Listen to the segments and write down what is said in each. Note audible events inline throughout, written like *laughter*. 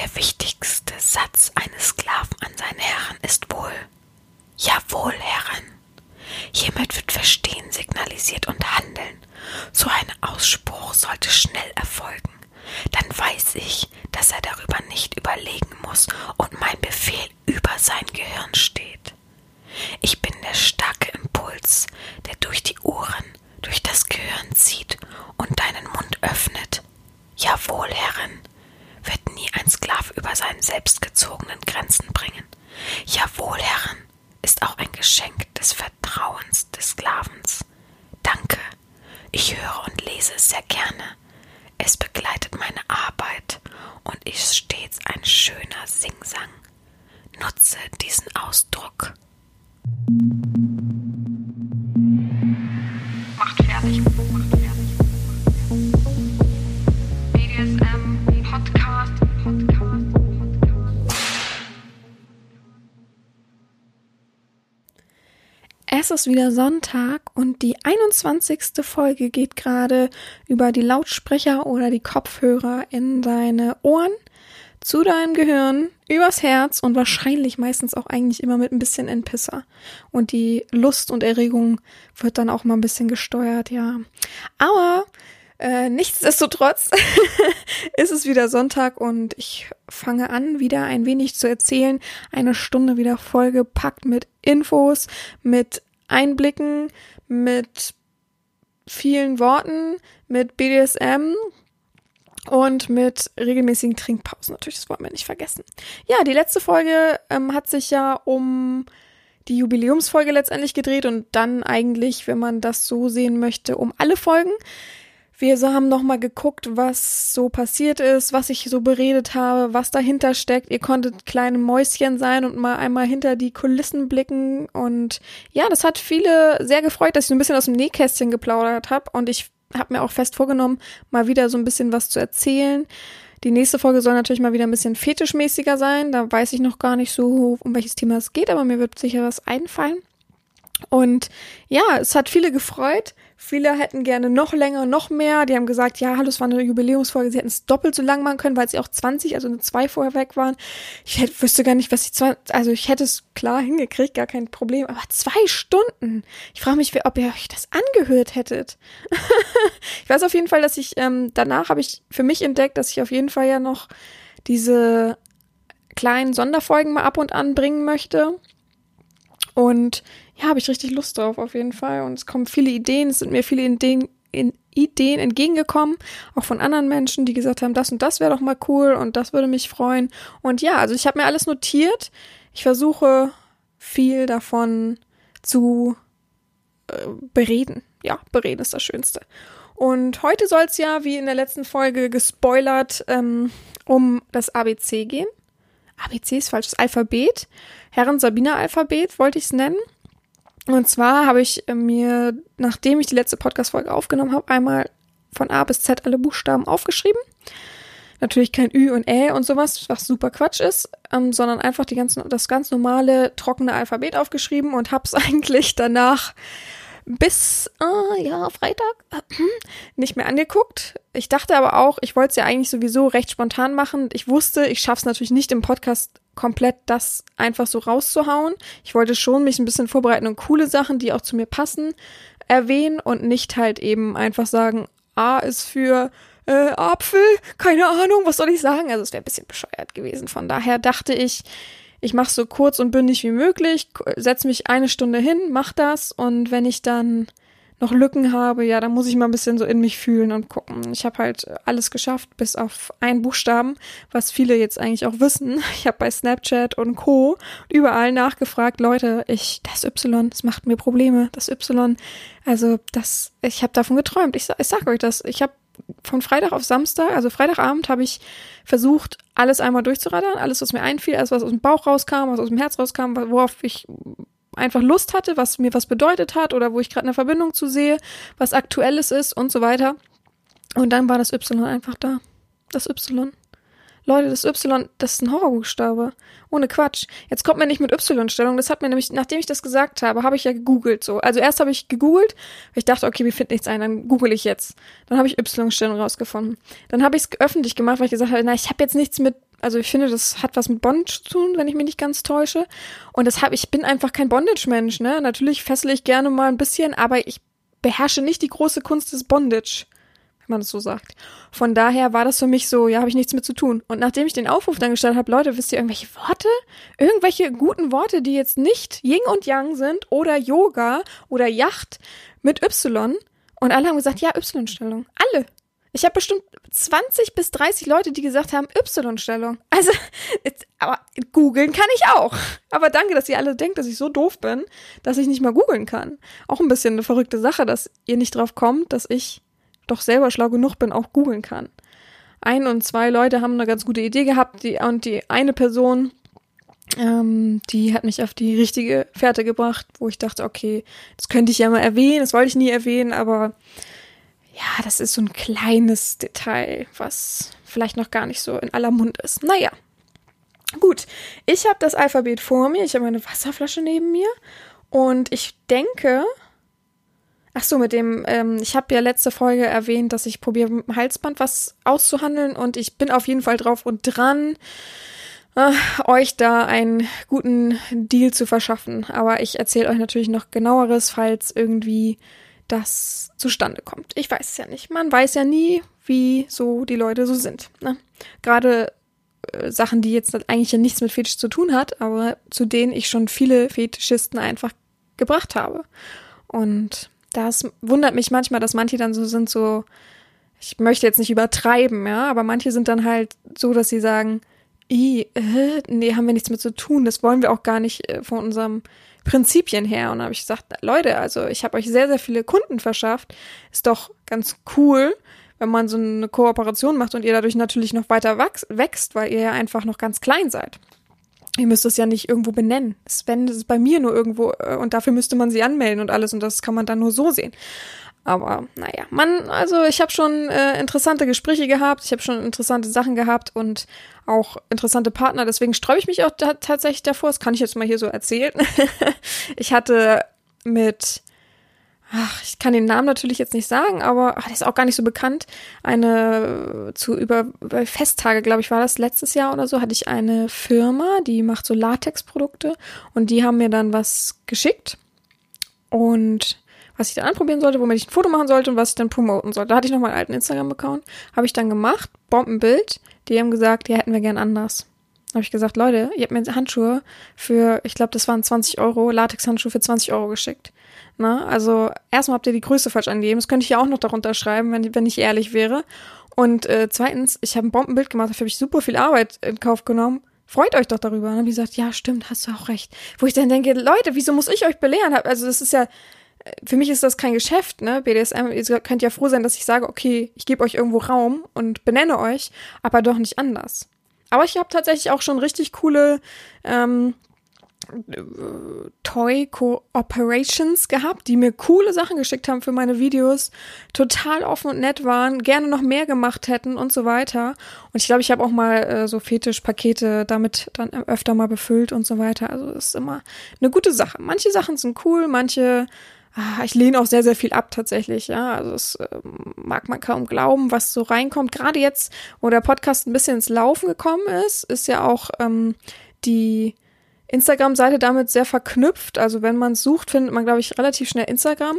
Der wichtigste Satz eines Sklaven an seinen Herren ist wohl Jawohl, Herren. Hiermit wird Verstehen signalisiert und Handeln. So ein Ausspruch sollte schnell erfolgen. Dann weiß ich, dass er darüber nicht überlegen muss und mein Befehl über sein Gehirn steht. Ich bin der starke Impuls, der durch die Ohren, durch das Gehirn zieht und deinen Mund öffnet. Jawohl, Herrin, wird nie ein Sklav über seinen selbstgezogenen Grenzen bringen. Jawohl, Herren, ist auch ein Geschenk des Vertrauens des Sklavens. Danke, ich höre und lese es sehr gerne. Es begleitet meine Arbeit und ist stets ein schöner Singsang. Nutze diesen Ausdruck. Es ist wieder Sonntag und die 21. Folge geht gerade über die Lautsprecher oder die Kopfhörer in deine Ohren, zu deinem Gehirn, übers Herz und wahrscheinlich meistens auch eigentlich immer mit ein bisschen Entpisser. Und die Lust und Erregung wird dann auch mal ein bisschen gesteuert, ja. Aber äh, nichtsdestotrotz *laughs* ist es wieder Sonntag und ich fange an, wieder ein wenig zu erzählen. Eine Stunde wieder vollgepackt mit Infos, mit Einblicken, mit vielen Worten, mit BDSM und mit regelmäßigen Trinkpausen. Natürlich, das wollen wir nicht vergessen. Ja, die letzte Folge ähm, hat sich ja um die Jubiläumsfolge letztendlich gedreht und dann eigentlich, wenn man das so sehen möchte, um alle Folgen. Wir haben nochmal geguckt, was so passiert ist, was ich so beredet habe, was dahinter steckt. Ihr konntet kleine Mäuschen sein und mal einmal hinter die Kulissen blicken. Und ja, das hat viele sehr gefreut, dass ich so ein bisschen aus dem Nähkästchen geplaudert habe. Und ich habe mir auch fest vorgenommen, mal wieder so ein bisschen was zu erzählen. Die nächste Folge soll natürlich mal wieder ein bisschen fetischmäßiger sein. Da weiß ich noch gar nicht so, um welches Thema es geht, aber mir wird sicher was einfallen. Und ja, es hat viele gefreut. Viele hätten gerne noch länger, noch mehr. Die haben gesagt, ja, hallo, es war eine Jubiläumsfolge. Sie hätten es doppelt so lang machen können, weil sie auch 20, also eine zwei vorher weg waren. Ich hätte, wüsste gar nicht, was ich zwei, also ich hätte es klar hingekriegt, gar kein Problem. Aber zwei Stunden. Ich frage mich, ob ihr euch das angehört hättet. *laughs* ich weiß auf jeden Fall, dass ich, ähm, danach habe ich für mich entdeckt, dass ich auf jeden Fall ja noch diese kleinen Sonderfolgen mal ab und an bringen möchte. Und ja, habe ich richtig Lust drauf auf jeden Fall. Und es kommen viele Ideen, es sind mir viele Ideen, in Ideen entgegengekommen, auch von anderen Menschen, die gesagt haben, das und das wäre doch mal cool und das würde mich freuen. Und ja, also ich habe mir alles notiert. Ich versuche viel davon zu äh, bereden. Ja, bereden ist das Schönste. Und heute soll es ja, wie in der letzten Folge gespoilert, ähm, um das ABC gehen. ABC ist falsches Alphabet. Herren Sabina Alphabet wollte ich es nennen. Und zwar habe ich äh, mir, nachdem ich die letzte Podcast-Folge aufgenommen habe, einmal von A bis Z alle Buchstaben aufgeschrieben. Natürlich kein Ü und Ä und sowas, was super Quatsch ist, ähm, sondern einfach die ganzen, das ganz normale, trockene Alphabet aufgeschrieben und hab's *laughs* eigentlich danach bis, äh, ja, Freitag äh, nicht mehr angeguckt. Ich dachte aber auch, ich wollte es ja eigentlich sowieso recht spontan machen. Ich wusste, ich schaff's natürlich nicht im Podcast komplett das einfach so rauszuhauen. Ich wollte schon mich ein bisschen vorbereiten und coole Sachen, die auch zu mir passen, erwähnen und nicht halt eben einfach sagen, A ist für äh, Apfel, keine Ahnung, was soll ich sagen? Also es wäre ein bisschen bescheuert gewesen. Von daher dachte ich, ich mache so kurz und bündig wie möglich, setze mich eine Stunde hin, mach das und wenn ich dann noch Lücken habe, ja, dann muss ich mal ein bisschen so in mich fühlen und gucken. Ich habe halt alles geschafft, bis auf einen Buchstaben, was viele jetzt eigentlich auch wissen. *laughs* Ich habe bei Snapchat und Co. überall nachgefragt, Leute, ich, das Y, das macht mir Probleme, das Y. Also das, ich habe davon geträumt. Ich, ich sag euch das. Ich habe von Freitag auf Samstag, also Freitagabend, habe ich versucht, alles einmal durchzuraddern, alles, was mir einfiel, alles, was aus dem Bauch rauskam, was aus dem Herz rauskam, worauf ich einfach Lust hatte, was mir was bedeutet hat oder wo ich gerade eine Verbindung zu sehe, was aktuelles ist und so weiter. Und dann war das Y einfach da. Das Y. Leute, das Y, das ist ein Horrorbuchstabe. Ohne Quatsch. Jetzt kommt mir nicht mit Y-Stellung. Das hat mir nämlich, nachdem ich das gesagt habe, habe ich ja gegoogelt so. Also erst habe ich gegoogelt, weil ich dachte, okay, mir findet nichts ein, dann google ich jetzt. Dann habe ich Y-Stellung rausgefunden. Dann habe ich es öffentlich gemacht, weil ich gesagt habe, na, ich habe jetzt nichts mit Also ich finde, das hat was mit Bondage zu tun, wenn ich mich nicht ganz täusche. Und das hab, ich bin einfach kein Bondage-Mensch, ne? Natürlich fessle ich gerne mal ein bisschen, aber ich beherrsche nicht die große Kunst des Bondage, man das so sagt. Von daher war das für mich so, ja, habe ich nichts mit zu tun. Und nachdem ich den Aufruf dann gestellt habe, Leute, wisst ihr irgendwelche Worte? Irgendwelche guten Worte, die jetzt nicht Yin und Yang sind oder Yoga oder Yacht mit Y? Und alle haben gesagt, ja, Y-Stellung. Alle. Ich habe bestimmt 20 bis 30 Leute, die gesagt haben, Y-Stellung. Also, jetzt, aber googeln kann ich auch. Aber danke, dass ihr alle denkt, dass ich so doof bin, dass ich nicht mal googeln kann. Auch ein bisschen eine verrückte Sache, dass ihr nicht drauf kommt, dass ich doch selber schlau genug bin, auch googeln kann. Ein und zwei Leute haben eine ganz gute Idee gehabt, die, und die eine Person, ähm, die hat mich auf die richtige Fährte gebracht, wo ich dachte, okay, das könnte ich ja mal erwähnen, das wollte ich nie erwähnen, aber ja, das ist so ein kleines Detail, was vielleicht noch gar nicht so in aller Mund ist. Naja. Gut, ich habe das Alphabet vor mir, ich habe meine Wasserflasche neben mir und ich denke, ach so, mit dem, ähm, ich habe ja letzte Folge erwähnt, dass ich probiere mit dem Halsband was auszuhandeln und ich bin auf jeden Fall drauf und dran, äh, euch da einen guten Deal zu verschaffen. Aber ich erzähle euch natürlich noch genaueres, falls irgendwie das zustande kommt. Ich weiß es ja nicht. Man weiß ja nie, wie so die Leute so sind. Ne? Gerade äh, Sachen, die jetzt eigentlich ja nichts mit Fetisch zu tun hat, aber zu denen ich schon viele Fetischisten einfach gebracht habe. Und das wundert mich manchmal, dass manche dann so sind, so, ich möchte jetzt nicht übertreiben, ja, aber manche sind dann halt so, dass sie sagen, I, äh, nee, haben wir nichts mit zu tun, das wollen wir auch gar nicht äh, von unserem Prinzipien her. Und da habe ich gesagt, Leute, also ich habe euch sehr, sehr viele Kunden verschafft. Ist doch ganz cool, wenn man so eine Kooperation macht und ihr dadurch natürlich noch weiter wächst, weil ihr ja einfach noch ganz klein seid. Ihr müsst es ja nicht irgendwo benennen. Sven, ist bei mir nur irgendwo äh, und dafür müsste man sie anmelden und alles und das kann man dann nur so sehen. Aber naja, man, also ich habe schon äh, interessante Gespräche gehabt, ich habe schon interessante Sachen gehabt und auch interessante Partner. Deswegen sträube ich mich auch da, tatsächlich davor. Das kann ich jetzt mal hier so erzählen. *laughs* ich hatte mit, ach, ich kann den Namen natürlich jetzt nicht sagen, aber ach, der ist auch gar nicht so bekannt. Eine zu über Festtage, glaube ich, war das letztes Jahr oder so, hatte ich eine Firma, die macht so Latexprodukte und die haben mir dann was geschickt und was ich dann anprobieren sollte, womit ich ein Foto machen sollte und was ich dann promoten sollte. Da hatte ich noch meinen alten Instagram-Account, habe ich dann gemacht, Bombenbild. Die haben gesagt, die hätten wir gern anders. Habe ich gesagt, Leute, ihr habt mir Handschuhe für, ich glaube, das waren 20 Euro, Latex-Handschuhe für 20 Euro geschickt. Na, also erstmal habt ihr die Größe falsch angegeben. Das könnte ich ja auch noch darunter schreiben, wenn, wenn ich ehrlich wäre. Und äh, zweitens, ich habe ein Bombenbild gemacht, dafür habe ich super viel Arbeit in Kauf genommen. Freut euch doch darüber. Und dann habe ich gesagt, ja, stimmt, hast du auch recht. Wo ich dann denke, Leute, wieso muss ich euch belehren? Also das ist ja, für mich ist das kein Geschäft, ne? BDSM, ihr könnt ja froh sein, dass ich sage, okay, ich gebe euch irgendwo Raum und benenne euch, aber doch nicht anders. Aber ich habe tatsächlich auch schon richtig coole ähm, Toy Cooperations gehabt, die mir coole Sachen geschickt haben für meine Videos, total offen und nett waren, gerne noch mehr gemacht hätten und so weiter. Und ich glaube, ich habe auch mal äh, so Fetischpakete damit dann öfter mal befüllt und so weiter. Also ist immer eine gute Sache. Manche Sachen sind cool, manche ich lehne auch sehr, sehr viel ab tatsächlich, ja. Also es äh, mag man kaum glauben, was so reinkommt. Gerade jetzt, wo der Podcast ein bisschen ins Laufen gekommen ist, ist ja auch ähm, die Instagram-Seite damit sehr verknüpft. Also wenn man sucht, findet man, glaube ich, relativ schnell Instagram.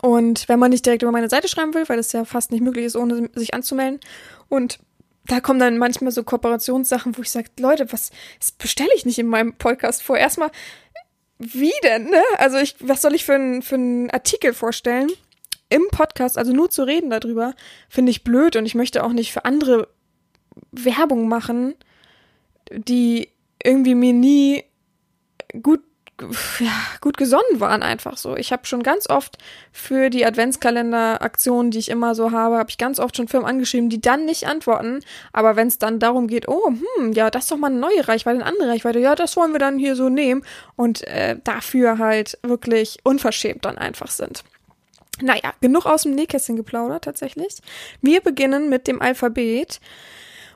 Und wenn man nicht direkt über meine Seite schreiben will, weil das ja fast nicht möglich ist, ohne sich anzumelden. Und da kommen dann manchmal so Kooperationssachen, wo ich sage, Leute, was bestelle ich nicht in meinem Podcast vor? Erstmal wie denn, ne? Also ich, was soll ich für einen für einen Artikel vorstellen? Im Podcast, also nur zu reden darüber, finde ich blöd und ich möchte auch nicht für andere Werbung machen, die irgendwie mir nie gut ja, gut gesonnen waren einfach so. Ich habe schon ganz oft für die Adventskalender-Aktionen, die ich immer so habe, habe ich ganz oft schon Firmen angeschrieben, die dann nicht antworten. Aber wenn es dann darum geht, oh, hm, ja, das ist doch mal eine neue Reichweite, eine andere Reichweite, ja, das wollen wir dann hier so nehmen und äh, dafür halt wirklich unverschämt dann einfach sind. Naja, genug aus dem Nähkästchen geplaudert tatsächlich. Wir beginnen mit dem Alphabet.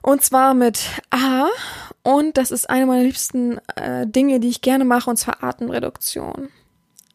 Und zwar mit A. Und das ist eine meiner liebsten äh, Dinge, die ich gerne mache, und zwar Atemreduktion.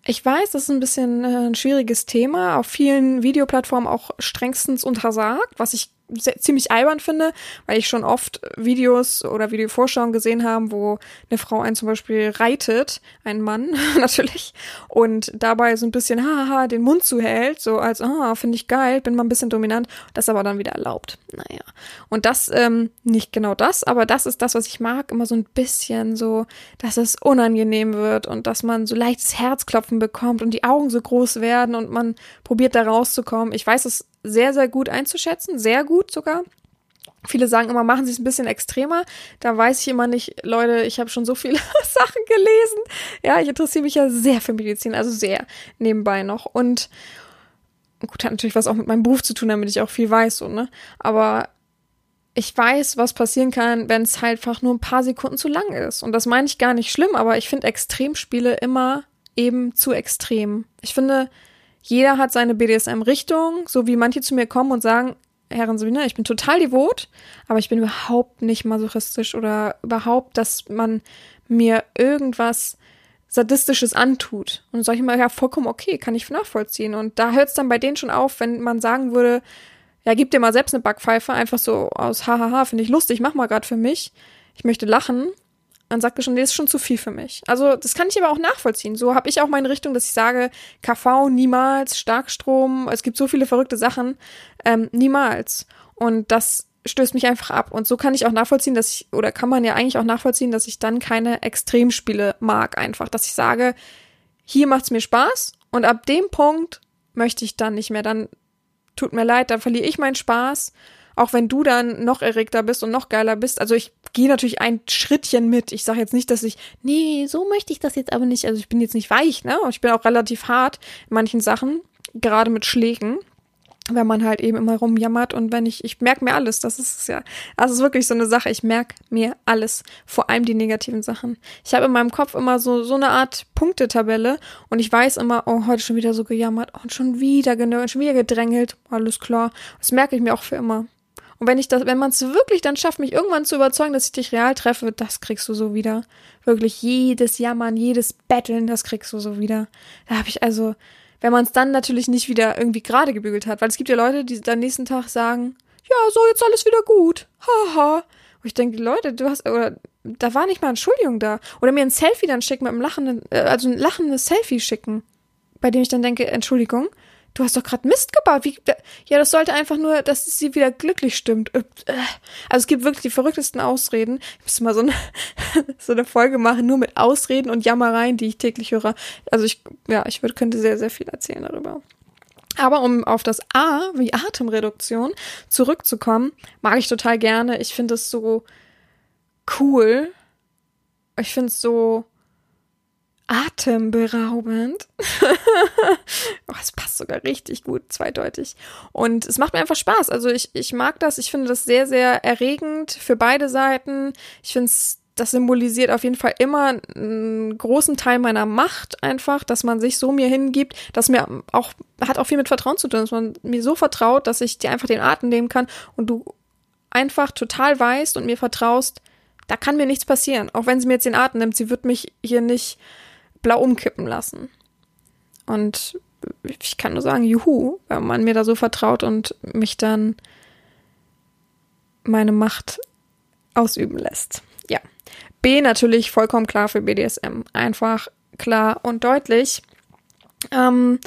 Ich weiß, das ist ein bisschen äh, ein schwieriges Thema, auf vielen Videoplattformen auch strengstens untersagt, was ich sehr, ziemlich albern finde, weil ich schon oft Videos oder Videovorschauungen gesehen habe, wo eine Frau einen zum Beispiel reitet, ein Mann *laughs* natürlich, und dabei so ein bisschen haha den Mund zuhält, so als, ah, finde ich geil, bin mal ein bisschen dominant, das aber dann wieder erlaubt. Naja. Und das, ähm, nicht genau das, aber das ist das, was ich mag, immer so ein bisschen so, dass es unangenehm wird und dass man so leichtes Herzklopfen bekommt und die Augen so groß werden und man probiert da rauszukommen. Ich weiß es sehr, sehr gut einzuschätzen, sehr gut sogar. Viele sagen immer, machen sie es ein bisschen extremer. Da weiß ich immer nicht, Leute, ich habe schon so viele *laughs* Sachen gelesen. Ja, ich interessiere mich ja sehr für Medizin, also sehr nebenbei noch. Und gut, hat natürlich was auch mit meinem Beruf zu tun, damit ich auch viel weiß, so, ne? Aber ich weiß, was passieren kann, wenn es halt einfach nur ein paar Sekunden zu lang ist. Und das meine ich gar nicht schlimm, aber ich finde Extremspiele immer eben zu extrem. Ich finde, jeder hat seine BDSM-Richtung, so wie manche zu mir kommen und sagen, Herren Sabina, ich bin total devot, aber ich bin überhaupt nicht masochistisch oder überhaupt, dass man mir irgendwas Sadistisches antut. Und sage ich immer, ja, vollkommen okay, kann ich nachvollziehen. Und da hört es dann bei denen schon auf, wenn man sagen würde, ja, gib dir mal selbst eine Backpfeife, einfach so aus hahaha, finde ich lustig, mach mal gerade für mich. Ich möchte lachen dann sagt er schon, nee, ist schon zu viel für mich. Also das kann ich aber auch nachvollziehen. So habe ich auch meine Richtung, dass ich sage, KV niemals, Starkstrom, es gibt so viele verrückte Sachen, ähm, niemals. Und das stößt mich einfach ab. Und so kann ich auch nachvollziehen, dass ich, oder kann man ja eigentlich auch nachvollziehen, dass ich dann keine Extremspiele mag einfach. Dass ich sage, hier macht's mir Spaß und ab dem Punkt möchte ich dann nicht mehr. Dann tut mir leid, dann verliere ich meinen Spaß auch wenn du dann noch erregter bist und noch geiler bist. Also ich gehe natürlich ein Schrittchen mit. Ich sage jetzt nicht, dass ich, nee, so möchte ich das jetzt aber nicht. Also ich bin jetzt nicht weich, ne? Ich bin auch relativ hart in manchen Sachen, gerade mit Schlägen wenn man halt eben immer rumjammert und wenn ich, ich merke mir alles, das ist ja, das ist wirklich so eine Sache, ich merke mir alles, vor allem die negativen Sachen. Ich habe in meinem Kopf immer so, so eine Art Punktetabelle und ich weiß immer, oh, heute schon wieder so gejammert, oh, schon wieder genörgelt, schon wieder gedrängelt, alles klar. Das merke ich mir auch für immer. Und wenn ich das, wenn man es wirklich dann schafft, mich irgendwann zu überzeugen, dass ich dich real treffe, das kriegst du so wieder. Wirklich jedes Jammern, jedes Betteln, das kriegst du so wieder. Da habe ich also, wenn man es dann natürlich nicht wieder irgendwie gerade gebügelt hat, weil es gibt ja Leute, die dann nächsten Tag sagen, ja, so jetzt alles wieder gut. Haha. Und ich denke, Leute, du hast, oder da war nicht mal Entschuldigung da. Oder mir ein Selfie dann schicken mit einem lachenden, äh, also ein lachendes Selfie schicken. Bei dem ich dann denke, Entschuldigung, du hast doch gerade Mist gebaut. Wie, ja, das sollte einfach nur, dass sie wieder glücklich stimmt. Äh, also es gibt wirklich die verrücktesten Ausreden. Ich müsste mal so eine, *laughs* so eine Folge machen, nur mit Ausreden und Jammereien, die ich täglich höre. Also ich, ja, ich würde, könnte sehr, sehr viel erzählen darüber. Aber um auf das A, wie Atemreduktion, zurückzukommen, mag ich total gerne. Ich finde es so cool. Ich finde es so atemberaubend. *laughs* oh, es passt sogar richtig gut, zweideutig. Und es macht mir einfach Spaß. Also ich, ich mag das. Ich finde das sehr, sehr erregend für beide Seiten. Ich finde es das symbolisiert auf jeden Fall immer einen großen Teil meiner Macht einfach, dass man sich so mir hingibt, dass mir auch, hat auch viel mit Vertrauen zu tun, dass man mir so vertraut, dass ich dir einfach den Atem nehmen kann und du einfach total weißt und mir vertraust, da kann mir nichts passieren. Auch wenn sie mir jetzt den Atem nimmt, sie wird mich hier nicht blau umkippen lassen. Und ich kann nur sagen, juhu, wenn man mir da so vertraut und mich dann meine Macht ausüben lässt. Ja. B natürlich vollkommen klar für BDSM. Einfach klar und deutlich. Ähm,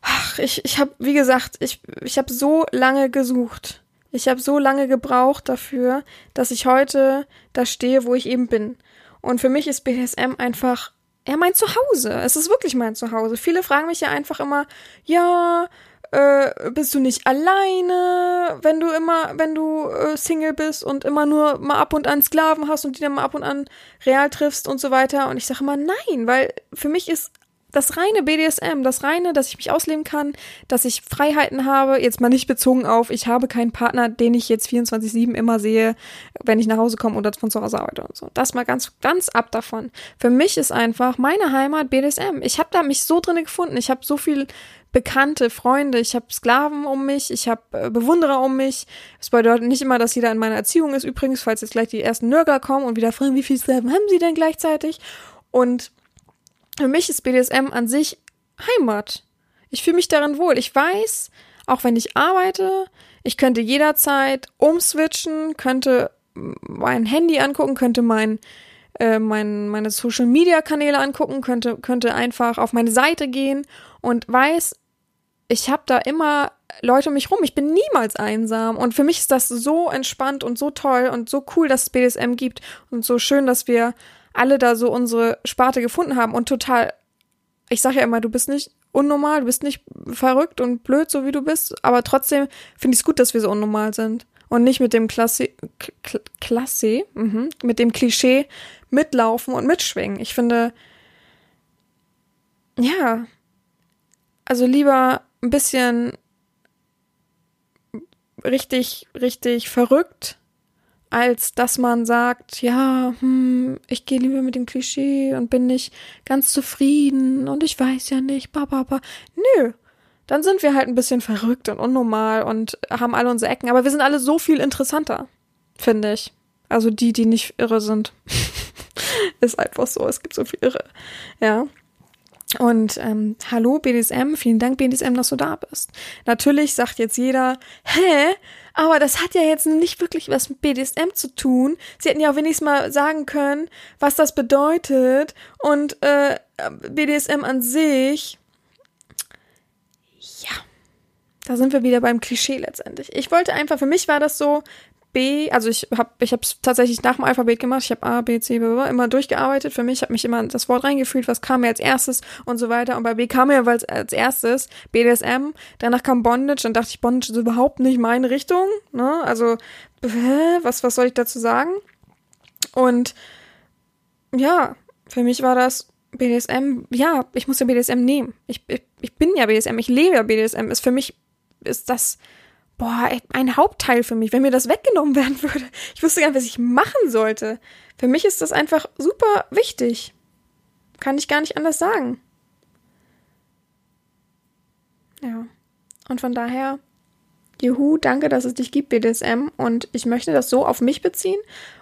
ach, ich ich habe, wie gesagt, ich, ich habe so lange gesucht. Ich habe so lange gebraucht dafür, dass ich heute da stehe, wo ich eben bin. Und für mich ist BDSM einfach ja, mein Zuhause. Es ist wirklich mein Zuhause. Viele fragen mich ja einfach immer, ja, äh, bist du nicht alleine, wenn du immer, wenn du äh, Single bist und immer nur mal ab und an Sklaven hast und die dann mal ab und an real triffst und so weiter. Und ich sage immer nein, weil für mich ist das reine BDSM, das reine, dass ich mich ausleben kann, dass ich Freiheiten habe, jetzt mal nicht bezogen auf, ich habe keinen Partner, den ich jetzt 24-7 immer sehe, wenn ich nach Hause komme oder von zu Hause arbeite und so. Das mal ganz, ganz ab davon. Für mich ist einfach meine Heimat BDSM. Ich habe da mich so drinne gefunden. Ich habe so viel Bekannte, Freunde, ich habe Sklaven um mich, ich habe äh, Bewunderer um mich. Es bedeutet nicht immer, dass jeder in meiner Erziehung ist, übrigens, falls jetzt gleich die ersten Nörgler kommen und wieder fragen, wie viele Sklaven haben sie denn gleichzeitig? Und für mich ist BDSM an sich Heimat. Ich fühle mich darin wohl. Ich weiß, auch wenn ich arbeite, Ich könnte jederzeit umswitchen, könnte mein Handy angucken, könnte mein, äh, mein, meine Social Media Kanäle angucken, könnte, könnte einfach auf meine Seite gehen und weiß, ich habe da immer Leute um mich rum. Ich bin niemals einsam. Und für mich ist das so entspannt und so toll und so cool, dass es BDSM gibt und so schön, dass wir alle da so unsere Sparte gefunden haben und total, ich sage ja immer, du bist nicht unnormal, du bist nicht verrückt und blöd, so wie du bist, aber trotzdem finde ich es gut, dass wir so unnormal sind und nicht mit dem Klasse, Klasse, mhm, mit dem Klischee mitlaufen und mitschwingen. Ich finde, ja, also lieber ein bisschen richtig, richtig verrückt, als dass man sagt, ja, hm, ich gehe lieber mit dem Klischee und bin nicht ganz zufrieden und ich weiß ja nicht, ba, ba, ba. Nö. Dann sind wir halt ein bisschen verrückt und unnormal und haben alle unsere Ecken, aber wir sind alle so viel interessanter, finde ich. Also die, die nicht irre sind. *laughs* Ist einfach so, es gibt so viel Irre. Ja. Und ähm, hallo BDSM, vielen Dank BDSM, dass du da bist. Natürlich sagt jetzt jeder, hä? Aber das hat ja jetzt nicht wirklich was mit BDSM zu tun. Sie hätten ja auch wenigstens mal sagen können, was das bedeutet und äh, BDSM an sich. Ja, da sind wir wieder beim Klischee letztendlich. Ich wollte einfach, für mich war das so, B, also ich habe ich habe tatsächlich nach dem Alphabet gemacht. Ich habe A, B, C, B, B, immer durchgearbeitet. Für mich habe mich immer das Wort reingefühlt, was kam mir als erstes und so weiter. Und bei B kam mir als, als erstes BDSM. Danach kam Bondage. Dann dachte ich, Bondage ist überhaupt nicht meine Richtung. Ne? Also was was soll ich dazu sagen? Und ja, für mich war das BDSM. Ja, ich muss ja BDSM nehmen. Ich, ich, ich bin ja BDSM. Ich lebe ja BDSM. Ist für mich ist das boah, ein Hauptteil für mich, wenn mir das weggenommen *laughs* werden würde. Ich wusste gar nicht, was ich machen sollte. Für mich ist das einfach super wichtig. Kann ich gar nicht anders sagen. Ja. Und von daher, juhu, danke, dass es dich gibt, BDSM. Und ich möchte das so auf mich beziehen.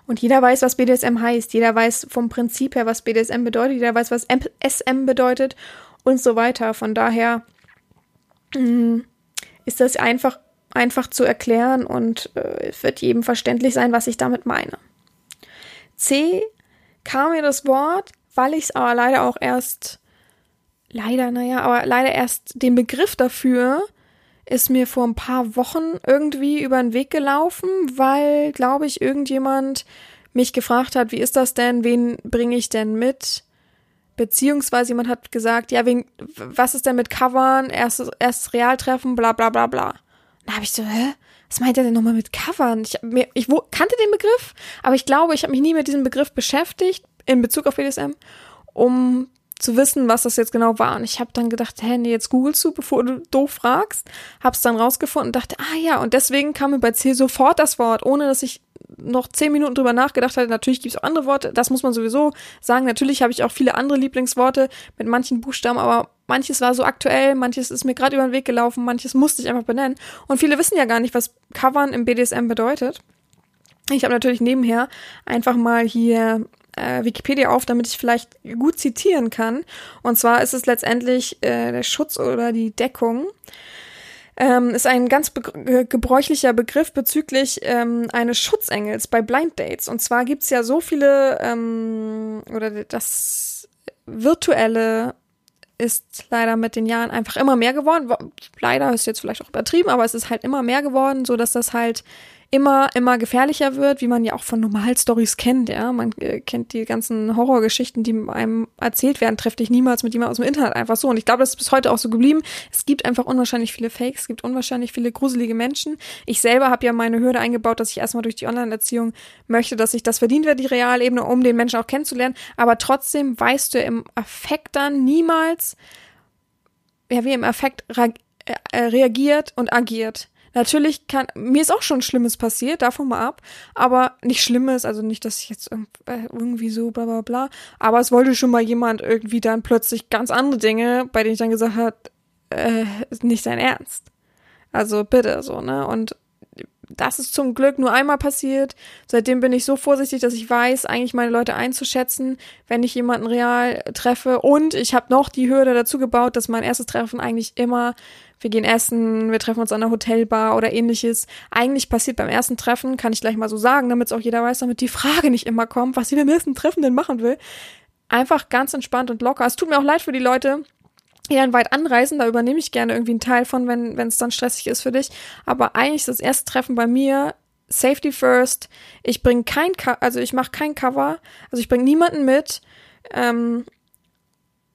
Und jeder weiß, was BDSM heißt. Jeder weiß vom Prinzip her, was BDSM bedeutet. Jeder weiß, was SM bedeutet und so weiter. Von daher mm, ist das einfach einfach zu erklären und äh, es wird jedem verständlich sein, was ich damit meine. C kam mir das Wort, weil ich es aber leider auch erst, leider, naja, aber leider erst den Begriff dafür ist mir vor ein paar Wochen irgendwie über den Weg gelaufen, weil, glaube ich, irgendjemand mich gefragt hat, wie ist das denn, wen bringe ich denn mit? Beziehungsweise jemand hat gesagt, ja, wen, was ist denn mit Covern, erstes, erstes Realtreffen, bla bla bla bla. Da habe ich so, hä? Was meint er denn nochmal mit Covern? Ich, mir, ich wo, kannte den Begriff, aber ich glaube, ich habe mich nie mit diesem Begriff beschäftigt in Bezug auf BDSM, um zu wissen, was das jetzt genau war. Und ich habe dann gedacht, hä, nee, jetzt googelst du, bevor du doof fragst. Hab's dann rausgefunden und dachte, ah ja, und deswegen kam mir bei C sofort das Wort, ohne dass ich noch zehn Minuten drüber nachgedacht hatte. Natürlich gibt's auch andere Worte, das muss man sowieso sagen. Natürlich habe ich auch viele andere Lieblingsworte mit manchen Buchstaben, aber manches war so aktuell, manches ist mir gerade über den Weg gelaufen, manches musste ich einfach benennen. Und viele wissen ja gar nicht, was Covern im BDSM bedeutet. Ich habe natürlich nebenher einfach mal hier äh, Wikipedia auf, damit ich vielleicht gut zitieren kann. Und zwar ist es letztendlich äh, der Schutz oder die Deckung ähm, ist ein ganz be gebräuchlicher Begriff bezüglich ähm, eines Schutzengels bei Blind Dates. Und zwar gibt's ja so viele, ähm, oder das virtuelle ist leider mit den Jahren einfach immer mehr geworden. Leider ist jetzt vielleicht auch übertrieben, aber es ist halt immer mehr geworden, so dass das halt immer, immer gefährlicher wird, wie man ja auch von Normalstories kennt, ja. Man äh, kennt die ganzen Horrorgeschichten, die einem erzählt werden, trefft dich niemals mit jemandem aus dem Internet einfach so. Und ich glaube, das ist bis heute auch so geblieben. Es gibt einfach unwahrscheinlich viele Fakes, es gibt unwahrscheinlich viele gruselige Menschen. Ich selber habe ja meine Hürde eingebaut, dass ich erstmal durch die Online-Erziehung möchte, dass ich das verdient werde, die Realebene, um den Menschen auch kennenzulernen. Aber trotzdem weißt du im Affekt dann niemals, ja, wie im Affekt äh, äh, reagiert und agiert. Natürlich kann, mir ist auch schon Schlimmes passiert, davon mal ab, aber nicht Schlimmes, also nicht, dass ich jetzt äh, irgendwie so bla bla bla, aber es wollte schon mal jemand irgendwie dann plötzlich ganz andere Dinge, bei denen ich dann gesagt habe, äh, ist nicht dein Ernst. Also bitte so, ne? Und das ist zum Glück nur einmal passiert. Seitdem bin ich so vorsichtig, dass ich weiß, eigentlich meine Leute einzuschätzen, wenn ich jemanden real treffe. Und ich habe noch die Hürde dazu gebaut, dass mein erstes Treffen eigentlich immer, wir gehen essen, wir treffen uns an der Hotelbar oder ähnliches. Eigentlich passiert beim ersten Treffen, kann ich gleich mal so sagen, damit es auch jeder weiß, damit die Frage nicht immer kommt, was sie beim ersten Treffen denn machen will. Einfach ganz entspannt und locker. Es tut mir auch leid für die Leute, dann weit anreisen, da übernehme ich gerne irgendwie einen Teil von, wenn es dann stressig ist für dich. Aber eigentlich ist das erste Treffen bei mir Safety first. Ich bringe kein, Co also ich mache kein Cover, also ich bringe niemanden mit ähm,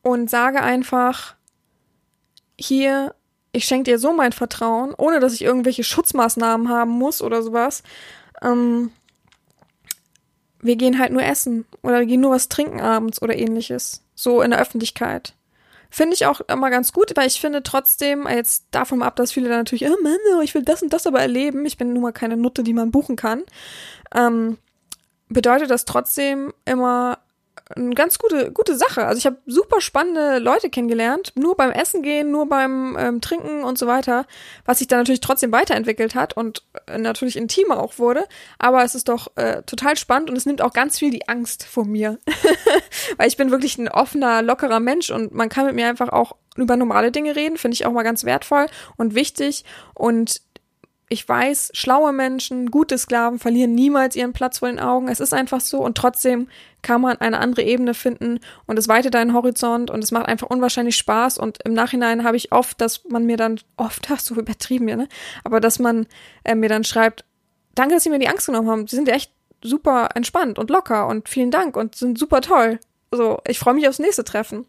und sage einfach hier, ich schenke dir so mein Vertrauen, ohne dass ich irgendwelche Schutzmaßnahmen haben muss oder sowas. Ähm, wir gehen halt nur essen oder wir gehen nur was trinken abends oder ähnliches. So in der Öffentlichkeit. Finde ich auch immer ganz gut, weil ich finde trotzdem, jetzt davon ab, dass viele dann natürlich, oh Mann, oh, ich will das und das aber erleben, ich bin nun mal keine Nutte, die man buchen kann, ähm, bedeutet das trotzdem immer eine ganz gute, gute Sache. Also ich habe super spannende Leute kennengelernt, nur beim Essen gehen, nur beim ähm, Trinken und so weiter, was sich dann natürlich trotzdem weiterentwickelt hat und äh, natürlich intimer auch wurde. Aber es ist doch äh, total spannend und es nimmt auch ganz viel die Angst vor mir. *laughs* Weil ich bin wirklich ein offener, lockerer Mensch und man kann mit mir einfach auch über normale Dinge reden, finde ich auch mal ganz wertvoll und wichtig. Und ich weiß, schlaue Menschen, gute Sklaven verlieren niemals ihren Platz vor den Augen. Es ist einfach so und trotzdem kann man eine andere Ebene finden und es weitet deinen Horizont und es macht einfach unwahrscheinlich Spaß und im Nachhinein habe ich oft, dass man mir dann, oft, *laughs* hast du übertrieben, ja, ne? Aber dass man äh, mir dann schreibt, danke, dass Sie mir die Angst genommen haben. Sie sind echt super entspannt und locker und vielen Dank und sind super toll. So, ich freue mich aufs nächste Treffen.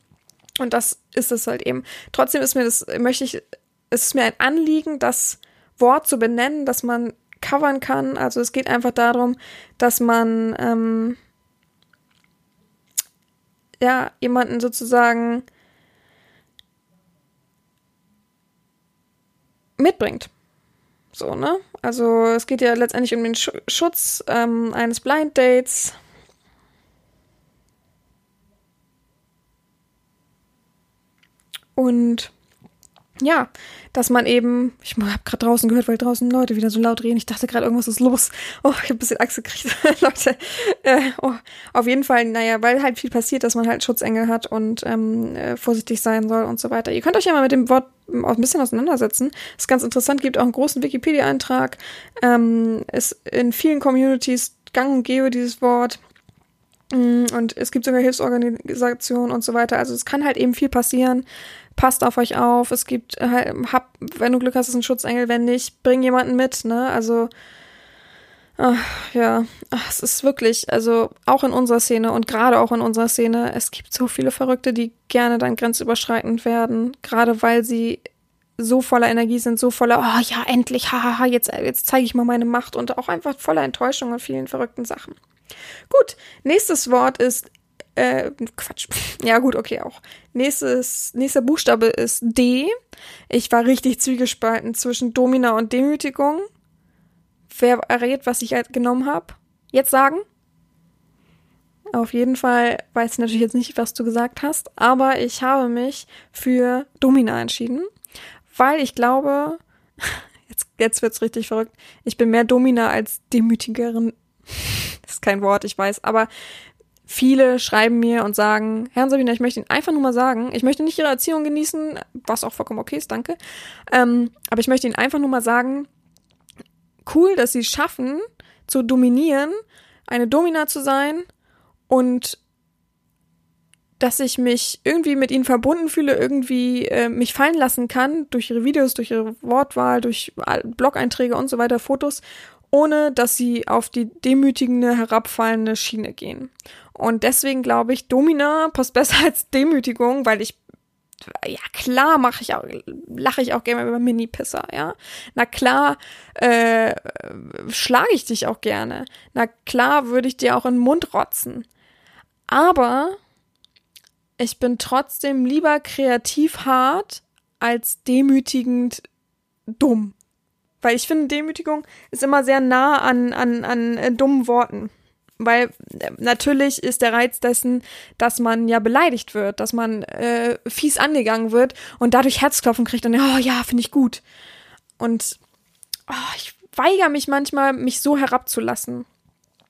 Und das ist es halt eben. Trotzdem ist mir das, möchte ich, es ist mir ein Anliegen, dass Wort zu benennen, dass man covern kann. Also es geht einfach darum, dass man ähm, ja jemanden sozusagen mitbringt. So, ne? Also es geht ja letztendlich um den Sch Schutz ähm, eines Blind Dates. Und ja, dass man eben, ich habe gerade draußen gehört, weil draußen Leute wieder so laut reden. Ich dachte gerade, irgendwas ist los. Oh, ich habe ein bisschen Angst gekriegt, *laughs* Leute. Äh, oh, auf jeden Fall, naja, weil halt viel passiert, dass man halt Schutzengel hat und ähm, äh, vorsichtig sein soll und so weiter. Ihr könnt euch ja mal mit dem Wort ähm, auch ein bisschen auseinandersetzen. Ist ganz interessant, gibt auch einen großen Wikipedia-Eintrag. Ähm, ist in vielen Communities gang und gäbe dieses Wort. Mm, und es gibt sogar Hilfsorganisationen und so weiter. Also es kann halt eben viel passieren passt auf euch auf. Es gibt, äh, hab, wenn du Glück hast, ist ein Schutzengel. Wenn nicht, bring jemanden mit, ne? Also, ach, ja, ach, es ist wirklich, also auch in unserer Szene und gerade auch in unserer Szene, es gibt so viele Verrückte, die gerne dann grenzüberschreitend werden, gerade weil sie so voller Energie sind, so voller, oh ja, endlich, hahaha, jetzt, jetzt zeige ich mal meine Macht und auch einfach voller Enttäuschung und vielen verrückten Sachen. Gut, nächstes Wort ist äh, Quatsch. *laughs* Ja, gut, okay, auch. Nächstes, nächster Buchstabe ist D. Ich war richtig zwiegespalten zwischen Domina und Demütigung. Wer errät, was ich halt genommen habe? Jetzt sagen? Auf jeden Fall weiß ich natürlich jetzt nicht, was du gesagt hast, aber ich habe mich für Domina entschieden, weil ich glaube, *laughs* jetzt, jetzt wird's richtig verrückt. Ich bin mehr Domina als Demütigerin. *laughs* Das ist kein Wort, ich weiß, aber Viele schreiben mir und sagen, Herrn Sabina, ich möchte Ihnen einfach nur mal sagen, ich möchte nicht Ihre Erziehung genießen, was auch vollkommen okay ist, danke. Ähm, aber ich möchte Ihnen einfach nur mal sagen, cool, dass Sie es schaffen, zu dominieren, eine Domina zu sein und dass ich mich irgendwie mit ihnen verbunden fühle, irgendwie äh, mich fallen lassen kann durch ihre Videos, durch ihre Wortwahl, durch Blog-Einträge und so weiter, Fotos ohne dass sie auf die demütigende, herabfallende Schiene gehen. Und deswegen glaube ich, Domina passt besser *laughs* als Demütigung, weil ich ja klar mache ich auch lache ich auch gerne über Mini-Pisser, ja. Na klar äh, schlage ich dich auch gerne. Na klar würde ich dir auch in den Mund rotzen. Aber ich bin trotzdem lieber kreativ hart als demütigend dumm. Weil ich finde, Demütigung ist immer sehr nah an, an, an äh, dummen Worten. Weil äh, natürlich ist der Reiz dessen, dass man ja beleidigt wird, dass man äh, fies angegangen wird und dadurch Herzklopfen kriegt und oh ja, finde ich gut. Und oh, ich weigere mich manchmal, mich so herabzulassen.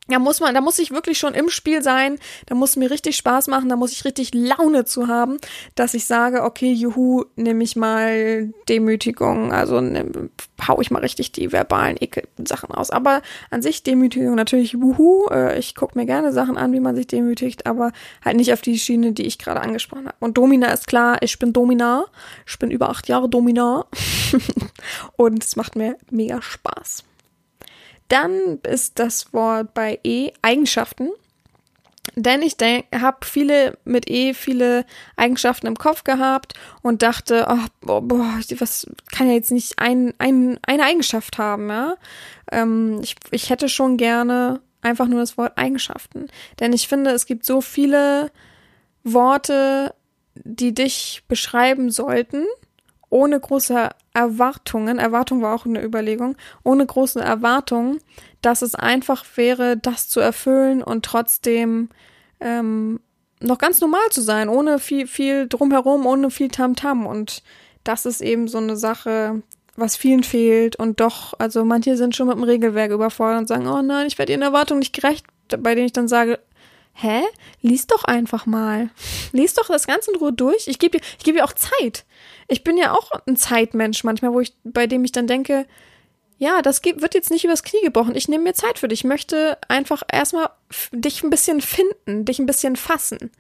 Da muss man, da muss ich wirklich schon im Spiel sein, da muss mir richtig Spaß machen, da muss ich richtig Laune zu haben, dass ich sage, okay, juhu, nehme ich mal Demütigung, also ne, hau ich mal richtig die verbalen Ekel-Sachen aus. Aber an sich Demütigung natürlich, wuhu, äh, ich gucke mir gerne Sachen an, wie man sich demütigt, aber halt nicht auf die Schiene, die ich gerade angesprochen habe. Und Domina ist klar, ich bin Domina, ich bin über acht Jahre Domina *laughs* und es macht mir mega Spaß. Dann ist das Wort bei E Eigenschaften. Denn ich habe viele mit E viele Eigenschaften im Kopf gehabt und dachte, oh, boah, boah, was kann ja jetzt nicht ein, ein, eine Eigenschaft haben, ja. Ähm, ich, ich hätte schon gerne einfach nur das Wort Eigenschaften. Denn ich finde, es gibt so viele Worte, die dich beschreiben sollten, ohne große Erwartungen, Erwartung war auch eine Überlegung, ohne große Erwartungen, dass es einfach wäre, das zu erfüllen und trotzdem ähm, noch ganz normal zu sein, ohne viel, viel drumherum, ohne viel Tamtam. -Tam. Und das ist eben so eine Sache, was vielen fehlt. Und doch, also manche sind schon mit dem Regelwerk überfordert und sagen, oh nein, ich werde ihren Erwartungen nicht gerecht, bei denen ich dann sage, hä? Lies doch einfach mal. Lies doch das Ganze in Ruhe durch. Ich gebe dir, ich gebe dir auch Zeit. Ich bin ja auch ein Zeitmensch manchmal, wo ich, bei dem ich dann denke, ja, das geht, wird jetzt nicht übers Knie gebrochen. Ich nehme mir Zeit für dich. Ich möchte einfach erstmal dich ein bisschen finden, dich ein bisschen fassen.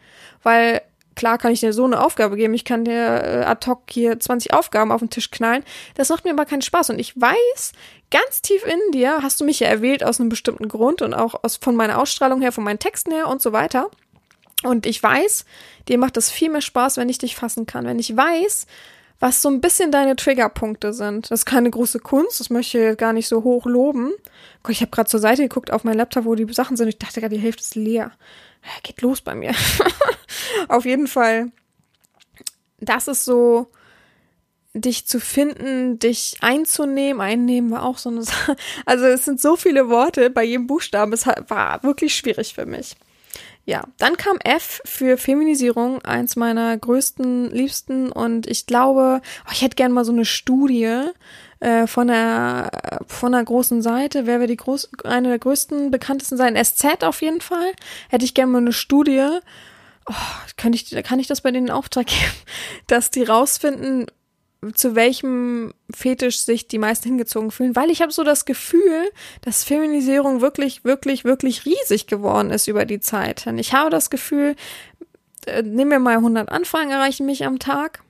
Weil klar kann ich dir so eine Aufgabe geben. Ich kann dir äh, ad hoc hier 20 Aufgaben auf den Tisch knallen. Das macht mir aber keinen Spaß. Und ich weiß, ganz tief in dir hast du mich ja erwählt aus einem bestimmten Grund und auch aus, von meiner Ausstrahlung her, von meinen Texten her und so weiter. Und ich weiß, dir macht es viel mehr Spaß, wenn ich dich fassen kann. Wenn ich weiß, was so ein bisschen deine Triggerpunkte sind. Das ist keine große Kunst, das möchte ich gar nicht so hoch loben. Ich habe gerade zur Seite geguckt auf mein Laptop, wo die Sachen sind. Ich dachte gerade, die Hälfte ist leer. Geht los bei mir. *laughs* auf jeden Fall. Das ist so, dich zu finden, dich einzunehmen. Einnehmen war auch so eine Sache. Also es sind so viele Worte bei jedem Buchstaben. Es war wirklich schwierig für mich. Ja, dann kam F für Feminisierung, eins meiner größten, liebsten und ich glaube, oh, ich hätte gern mal so eine Studie äh, von der von der großen Seite, wer wäre die groß eine der größten bekanntesten sein, SZ auf jeden Fall. Hätte ich gern mal eine Studie. Oh, kann ich kann ich das bei denen in Auftrag geben, *laughs* dass die rausfinden, zu welchem Fetisch sich die meisten hingezogen fühlen, weil ich habe so das Gefühl, dass Feminisierung wirklich, wirklich, wirklich riesig geworden ist über die Zeit. Und ich habe das Gefühl, äh, nehmen wir mal 100 Anfragen erreichen mich am Tag.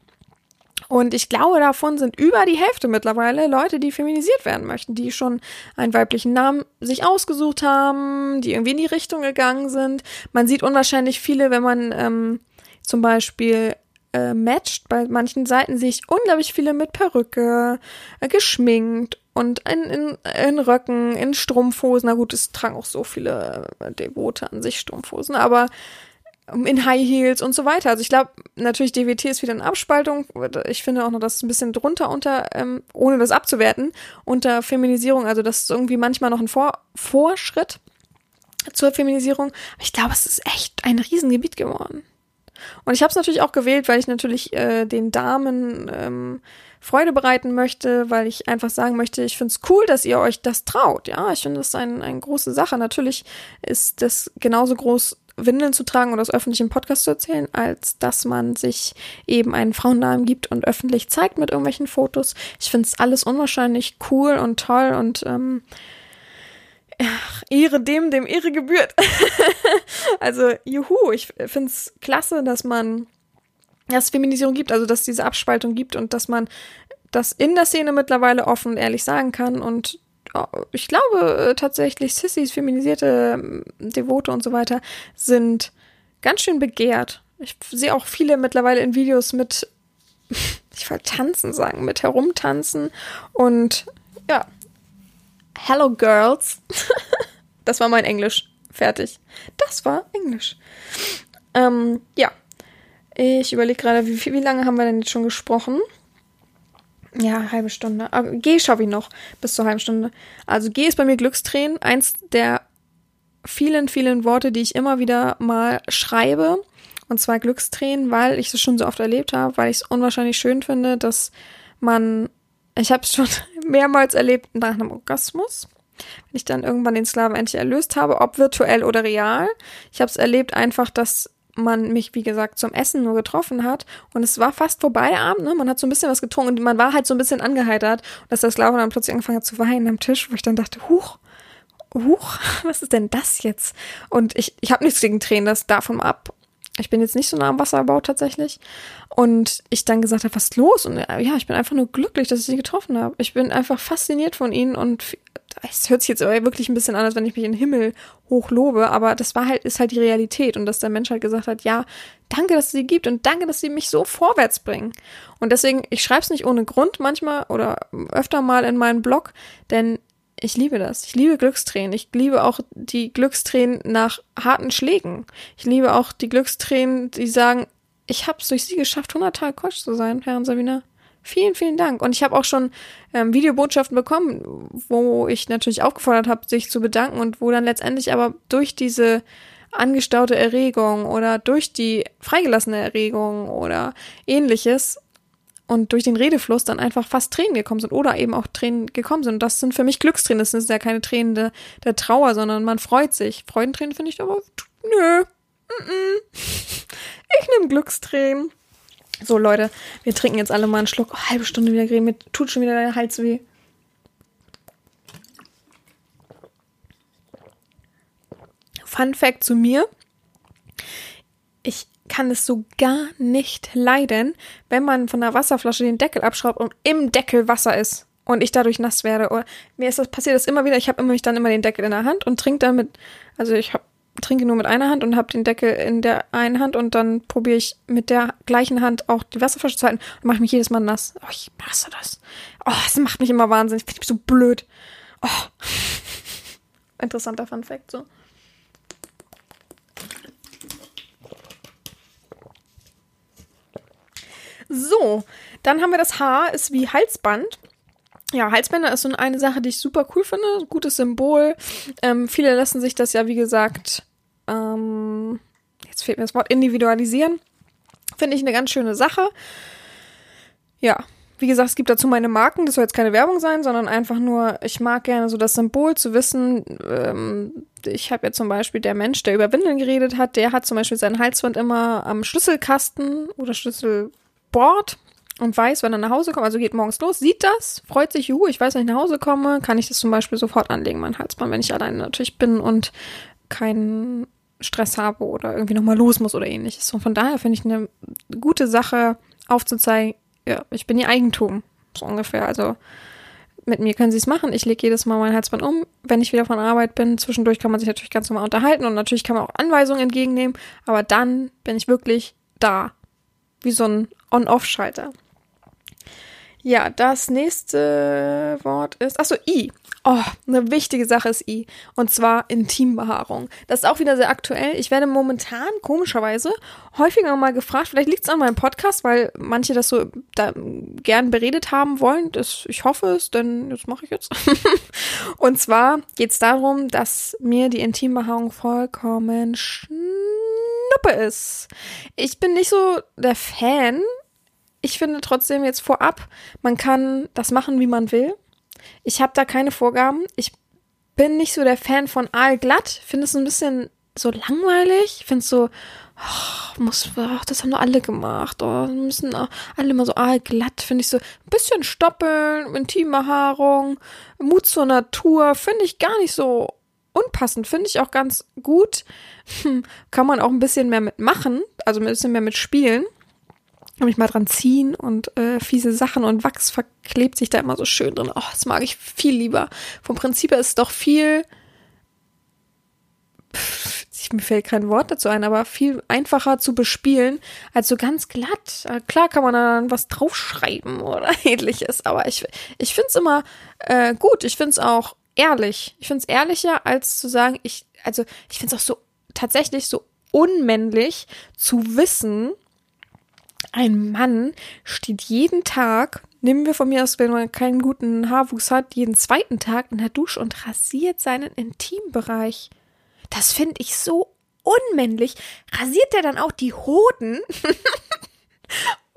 Und ich glaube, davon sind über die Hälfte mittlerweile Leute, die feminisiert werden möchten, die schon einen weiblichen Namen sich ausgesucht haben, die irgendwie in die Richtung gegangen sind. Man sieht unwahrscheinlich viele, wenn man ähm, zum Beispiel äh, matcht. Bei manchen Seiten sehe ich unglaublich viele mit Perücke, äh, geschminkt und in, in, in Röcken, in Strumpfhosen. Na gut, es tragen auch so viele äh, Devote an sich Strumpfhosen, aber in High Heels und so weiter. Also ich glaube, natürlich DWT ist wieder eine Abspaltung. Ich finde auch noch, dass es ein bisschen drunter unter, ähm, ohne das abzuwerten, unter Feminisierung, also das ist irgendwie manchmal noch ein Vor Vorschritt zur Feminisierung. Aber ich glaube, es ist echt ein Riesengebiet geworden. Und ich habe es natürlich auch gewählt, weil ich natürlich äh, den Damen ähm, Freude bereiten möchte, weil ich einfach sagen möchte, ich finde es cool, dass ihr euch das traut. Ja, ich finde das ein, eine große Sache. Natürlich ist das genauso groß, Windeln zu tragen oder das öffentlich im Podcast zu erzählen, als dass man sich eben einen Frauennamen gibt und öffentlich zeigt mit irgendwelchen Fotos. Ich finde es alles unwahrscheinlich cool und toll und ähm, Ach, Ehre dem, dem Ehre gebührt. *laughs* also, juhu, ich finde es klasse, dass man, dass Feminisierung gibt, also dass diese Abspaltung gibt und dass man das in der Szene mittlerweile offen und ehrlich sagen kann. Und oh, ich glaube äh, tatsächlich, Sissys, feminisierte ähm, Devote und so weiter sind ganz schön begehrt. Ich sehe auch viele mittlerweile in Videos mit, *laughs* ich wollte tanzen sagen, mit herumtanzen und ja, Hello Girls. *laughs* das war mein Englisch. Fertig. Das war Englisch. Ähm, ja. Ich überlege gerade, wie, wie lange haben wir denn jetzt schon gesprochen? Ja, halbe Stunde. Aber G schaffe ich noch bis zur halben Stunde. Also G ist bei mir Glückstränen. Eins der vielen, vielen Worte, die ich immer wieder mal schreibe. Und zwar Glückstränen, weil ich es schon so oft erlebt habe, weil ich es unwahrscheinlich schön finde, dass man ich habe es schon *laughs* mehrmals erlebt nach einem Orgasmus. Wenn ich dann irgendwann den Sklaven endlich erlöst habe, ob virtuell oder real. Ich habe es erlebt einfach, dass man mich, wie gesagt, zum Essen nur getroffen hat. Und es war fast vorbei Abend, ne? Man hat so ein bisschen was getrunken und man war halt so ein bisschen angeheitert. Und dass der Sklave dann plötzlich angefangen hat zu weinen am Tisch, wo ich dann dachte, huch, huch, *laughs* was ist denn das jetzt? Und ich, ich habe nichts gegen Tränen, das davon ab. Ich bin jetzt nicht so nah am Wasserbau tatsächlich. Und ich dann gesagt habe, was ist los? Und ja, ich bin einfach nur glücklich, dass ich sie getroffen habe. Ich bin einfach fasziniert von ihnen und es hört sich jetzt wirklich ein bisschen an, als wenn ich mich in den Himmel hochlobe, aber das war halt, ist halt die Realität und dass der Mensch halt gesagt hat, ja, danke, dass es sie gibt und danke, dass sie mich so vorwärts bringen. Und deswegen, ich schreibe es nicht ohne Grund manchmal oder öfter mal in meinen Blog, denn ich liebe das. Ich liebe Glückstränen. Ich liebe auch die Glückstränen nach harten Schlägen. Ich liebe auch die Glückstränen, die sagen, ich habe es durch sie geschafft, 100 Tage Coach zu sein, Herr und Sabina. Vielen, vielen Dank. Und ich habe auch schon ähm, Videobotschaften bekommen, wo ich natürlich aufgefordert habe, sich zu bedanken und wo dann letztendlich aber durch diese angestaute Erregung oder durch die freigelassene Erregung oder ähnliches und durch den Redefluss dann einfach fast Tränen gekommen sind oder eben auch Tränen gekommen sind. Und das sind für mich Glückstränen. Das sind ja keine Tränen der, der Trauer, sondern man freut sich. Freudentränen finde ich aber, nö. *laughs* Ich nehme Glückstränen. So, Leute, wir trinken jetzt alle mal einen Schluck. Oh, halbe Stunde wieder reden. Mir tut schon wieder der Hals weh. Fun Fact zu mir. Ich kann es so gar nicht leiden, wenn man von der Wasserflasche den Deckel abschraubt und im Deckel Wasser ist und ich dadurch nass werde. Oder mir ist das passiert das immer wieder. Ich habe immer dann immer den Deckel in der Hand und trinke damit. Also ich habe trinke nur mit einer Hand und habe den Deckel in der einen Hand und dann probiere ich mit der gleichen Hand auch die Wasserflasche zu halten und mache mich jedes Mal nass. Oh, ich hasse das. Oh, es macht mich immer wahnsinnig. Ich finde mich so blöd. Oh. *laughs* Interessanter Fun Fact so. So, dann haben wir das Haar, ist wie Halsband ja, Halsbänder ist so eine Sache, die ich super cool finde. Gutes Symbol. Ähm, viele lassen sich das ja, wie gesagt, ähm, jetzt fehlt mir das Wort, individualisieren. Finde ich eine ganz schöne Sache. Ja, wie gesagt, es gibt dazu meine Marken. Das soll jetzt keine Werbung sein, sondern einfach nur, ich mag gerne so das Symbol zu wissen. Ähm, ich habe ja zum Beispiel der Mensch, der über Windeln geredet hat, der hat zum Beispiel seinen Halsband immer am Schlüsselkasten oder Schlüsselbord und weiß, wenn er nach Hause kommt, also geht morgens los, sieht das, freut sich, juhu, ich weiß, wenn ich nach Hause komme, kann ich das zum Beispiel sofort anlegen, mein Halsband, wenn ich alleine natürlich bin und keinen Stress habe oder irgendwie nochmal los muss oder ähnliches. Und von daher finde ich eine gute Sache aufzuzeigen, ja, ich bin ihr Eigentum, so ungefähr. Also mit mir können sie es machen. Ich lege jedes Mal mein Halsband um, wenn ich wieder von Arbeit bin. Zwischendurch kann man sich natürlich ganz normal unterhalten und natürlich kann man auch Anweisungen entgegennehmen, aber dann bin ich wirklich da. Wie so ein On-Off-Schalter. Ja, das nächste Wort ist, achso, I. Oh, eine wichtige Sache ist I. Und zwar Intimbehaarung. Das ist auch wieder sehr aktuell. Ich werde momentan, komischerweise, häufiger mal gefragt, vielleicht liegt es an meinem Podcast, weil manche das so da gern beredet haben wollen. Das, ich hoffe es, denn das mache ich jetzt. *laughs* Und zwar geht es darum, dass mir die Intimbehaarung vollkommen schnuppe ist. Ich bin nicht so der Fan ich finde trotzdem jetzt vorab, man kann das machen, wie man will. Ich habe da keine Vorgaben. Ich bin nicht so der Fan von aalglatt. Finde es ein bisschen so langweilig. Finde es so, oh, muss, oh, das haben doch alle gemacht. Oh, müssen alle immer so aalglatt. Finde ich so ein bisschen stoppeln, intime Haarung, Mut zur Natur. Finde ich gar nicht so unpassend. Finde ich auch ganz gut. Hm, kann man auch ein bisschen mehr mitmachen. Also ein bisschen mehr mit spielen mich mal dran ziehen und äh, fiese Sachen und Wachs verklebt sich da immer so schön drin. Oh, das mag ich viel lieber. Vom Prinzip her ist es doch viel, pff, mir fällt kein Wort dazu ein, aber viel einfacher zu bespielen als so ganz glatt. Äh, klar kann man dann was draufschreiben oder *laughs* ähnliches, aber ich, ich finde es immer äh, gut. Ich finde es auch ehrlich. Ich finde es ehrlicher, als zu sagen, ich, also ich finde es auch so tatsächlich so unmännlich zu wissen, ein Mann steht jeden Tag, nehmen wir von mir aus, wenn man keinen guten Haarwuchs hat, jeden zweiten Tag in der Dusche und rasiert seinen Intimbereich. Das finde ich so unmännlich. Rasiert er dann auch die Hoden? *laughs*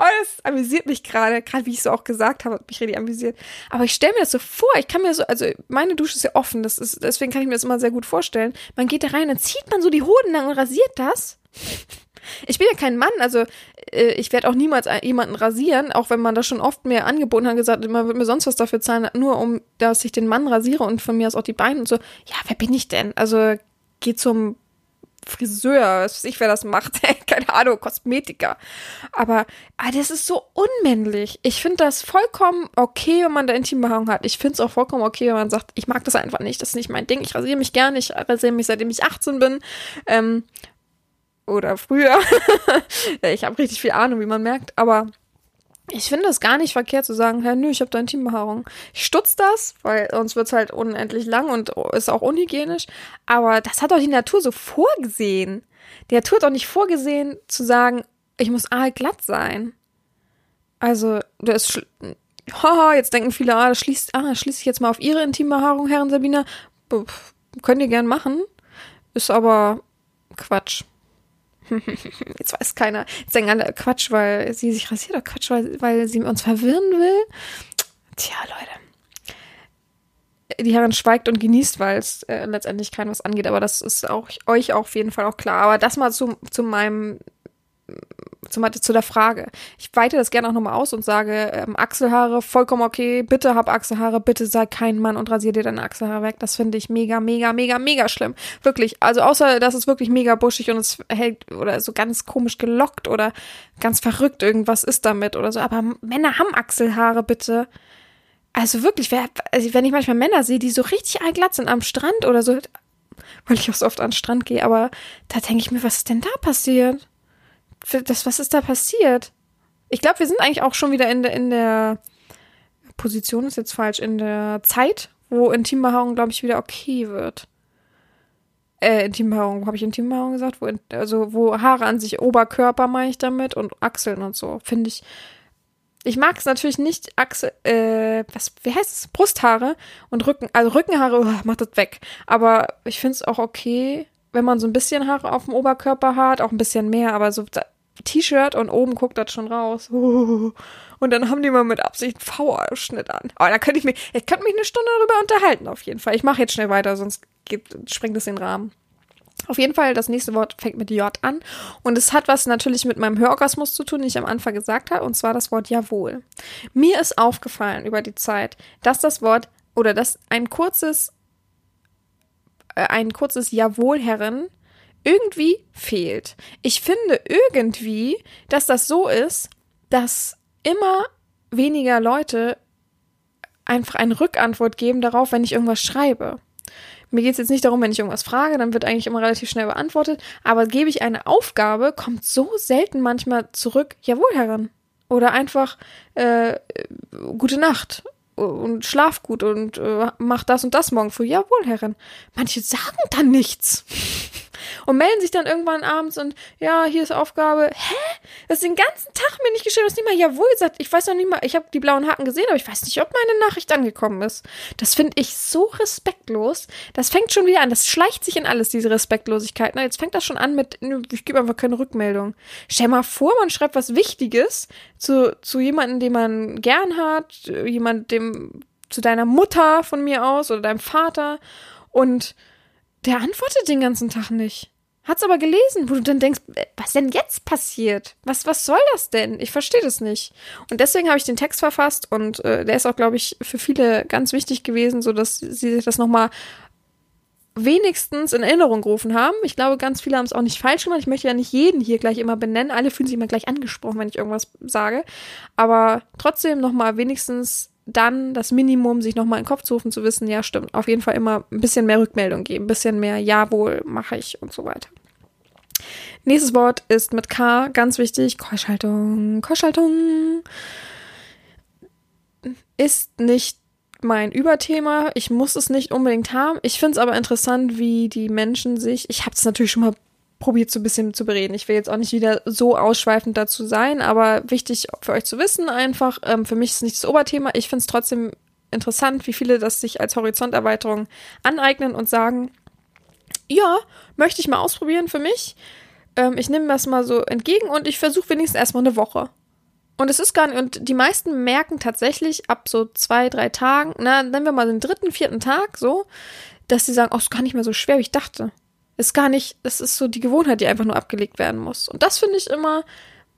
Oh, das amüsiert mich gerade, gerade wie ich so auch gesagt habe, hat mich richtig amüsiert. Aber ich stelle mir das so vor, ich kann mir so, also meine Dusche ist ja offen, das ist, deswegen kann ich mir das immer sehr gut vorstellen. Man geht da rein, dann zieht man so die Hoden lang und rasiert das. Ich bin ja kein Mann, also äh, ich werde auch niemals jemanden rasieren, auch wenn man das schon oft mir angeboten hat, gesagt, man wird mir sonst was dafür zahlen, nur um, dass ich den Mann rasiere und von mir aus auch die Beine und so. Ja, wer bin ich denn? Also geh zum Friseur, was weiß ich, wer das macht, *laughs* keine Ahnung, Kosmetiker. Aber ah, das ist so unmännlich. Ich finde das vollkommen okay, wenn man da Intimbehaarung hat. Ich finde es auch vollkommen okay, wenn man sagt, ich mag das einfach nicht, das ist nicht mein Ding. Ich rasiere mich gerne, ich rasiere mich seitdem ich 18 bin. Ähm, oder früher. *laughs* ich habe richtig viel Ahnung, wie man merkt, aber ich finde es gar nicht verkehrt zu sagen, ja, nö, ich habe da Intimbehaarung. Ich stutz das, weil sonst wird's halt unendlich lang und ist auch unhygienisch. Aber das hat doch die Natur so vorgesehen. Die Natur hat doch nicht vorgesehen zu sagen, ich muss aalglatt sein. Also, das ist, haha, jetzt denken viele, ah, das schließt, ah, schließe ich jetzt mal auf ihre Intimbehaarung, Herren Sabina. Pff, könnt ihr gern machen. Ist aber Quatsch. *laughs* Jetzt weiß keiner. Jetzt denken alle Quatsch, weil sie sich rasiert oder Quatsch, weil, weil sie uns verwirren will. Tja, Leute. Die Herren schweigt und genießt, weil es äh, letztendlich kein was angeht, aber das ist auch euch auch auf jeden Fall auch klar. Aber das mal zu, zu meinem zum, zu der Frage. Ich weite das gerne auch nochmal aus und sage, ähm, Achselhaare, vollkommen okay, bitte hab Achselhaare, bitte sei kein Mann und rasier dir deine Achselhaare weg. Das finde ich mega, mega, mega, mega schlimm. Wirklich. Also außer, dass es wirklich mega buschig und es hält oder so ganz komisch gelockt oder ganz verrückt irgendwas ist damit oder so. Aber Männer haben Achselhaare, bitte. Also wirklich, wer, also wenn ich manchmal Männer sehe, die so richtig allglatt sind am Strand oder so, weil ich auch so oft an den Strand gehe, aber da denke ich mir, was ist denn da passiert? Das, was ist da passiert? Ich glaube, wir sind eigentlich auch schon wieder in der, in der Position, ist jetzt falsch, in der Zeit, wo Intimbehaarung, glaube ich, wieder okay wird. Äh, Intimbehaarung, habe ich Intimbehaarung gesagt? Wo, also, wo Haare an sich, Oberkörper meine ich damit und Achseln und so, finde ich. Ich mag es natürlich nicht, Achsel, äh, was, wie heißt es? Brusthaare und Rücken, also Rückenhaare, oh, macht das weg. Aber ich finde es auch okay, wenn man so ein bisschen Haare auf dem Oberkörper hat, auch ein bisschen mehr, aber so T-Shirt und oben guckt das schon raus. *laughs* Und dann haben die mal mit Absicht einen V-Ausschnitt an. Aber da könnte ich mich, ich könnte mich eine Stunde darüber unterhalten, auf jeden Fall. Ich mache jetzt schnell weiter, sonst geht, springt es den Rahmen. Auf jeden Fall, das nächste Wort fängt mit J an. Und es hat was natürlich mit meinem Hörorgasmus zu tun, den ich am Anfang gesagt habe, und zwar das Wort Jawohl. Mir ist aufgefallen über die Zeit, dass das Wort oder dass ein kurzes ein kurzes Jawohl, Herren, irgendwie fehlt. Ich finde irgendwie, dass das so ist, dass immer weniger Leute einfach eine Rückantwort geben darauf, wenn ich irgendwas schreibe. Mir geht es jetzt nicht darum, wenn ich irgendwas frage, dann wird eigentlich immer relativ schnell beantwortet, aber gebe ich eine Aufgabe, kommt so selten manchmal zurück, jawohl, Herren. Oder einfach äh, gute Nacht und schlaf gut und äh, mach das und das morgen früh. Jawohl, Herrin. Manche sagen dann nichts *laughs* und melden sich dann irgendwann abends und ja, hier ist Aufgabe. Hä? Das ist den ganzen Tag mir nicht geschrieben, das ist nicht mal jawohl gesagt. Ich weiß noch nicht mal, ich habe die blauen Haken gesehen, aber ich weiß nicht, ob meine Nachricht angekommen ist. Das finde ich so respektlos. Das fängt schon wieder an. Das schleicht sich in alles, diese Respektlosigkeit. Na, jetzt fängt das schon an mit, ich gebe einfach keine Rückmeldung. Stell mal vor, man schreibt was Wichtiges zu, zu jemandem, den man gern hat, jemand, dem, zu deiner Mutter von mir aus oder deinem Vater und der antwortet den ganzen Tag nicht. Hat's aber gelesen, wo du dann denkst, äh, was denn jetzt passiert? Was, was soll das denn? Ich verstehe das nicht. Und deswegen habe ich den Text verfasst und äh, der ist auch, glaube ich, für viele ganz wichtig gewesen, so dass sie sich das nochmal wenigstens in Erinnerung gerufen haben. Ich glaube, ganz viele haben es auch nicht falsch gemacht. Ich möchte ja nicht jeden hier gleich immer benennen. Alle fühlen sich immer gleich angesprochen, wenn ich irgendwas sage. Aber trotzdem nochmal wenigstens dann das Minimum, sich nochmal in den Kopf zu rufen, zu wissen, ja, stimmt, auf jeden Fall immer ein bisschen mehr Rückmeldung geben, ein bisschen mehr, jawohl, mache ich und so weiter. Nächstes Wort ist mit K, ganz wichtig, Keuschhaltung, Keuschhaltung. Ist nicht mein Überthema. Ich muss es nicht unbedingt haben. Ich finde es aber interessant, wie die Menschen sich, ich habe es natürlich schon mal probiert so ein bisschen zu bereden. Ich will jetzt auch nicht wieder so ausschweifend dazu sein, aber wichtig für euch zu wissen einfach, ähm, für mich ist es nicht das Oberthema. Ich finde es trotzdem interessant, wie viele das sich als Horizonterweiterung aneignen und sagen, ja, möchte ich mal ausprobieren für mich. Ähm, ich nehme das mal so entgegen und ich versuche wenigstens erstmal eine Woche. Und es ist gar nicht, und die meisten merken tatsächlich ab so zwei, drei Tagen, na, nennen wir mal den dritten, vierten Tag so, dass sie sagen, oh, ist gar nicht mehr so schwer, wie ich dachte. Ist gar nicht, das ist so die Gewohnheit, die einfach nur abgelegt werden muss. Und das finde ich immer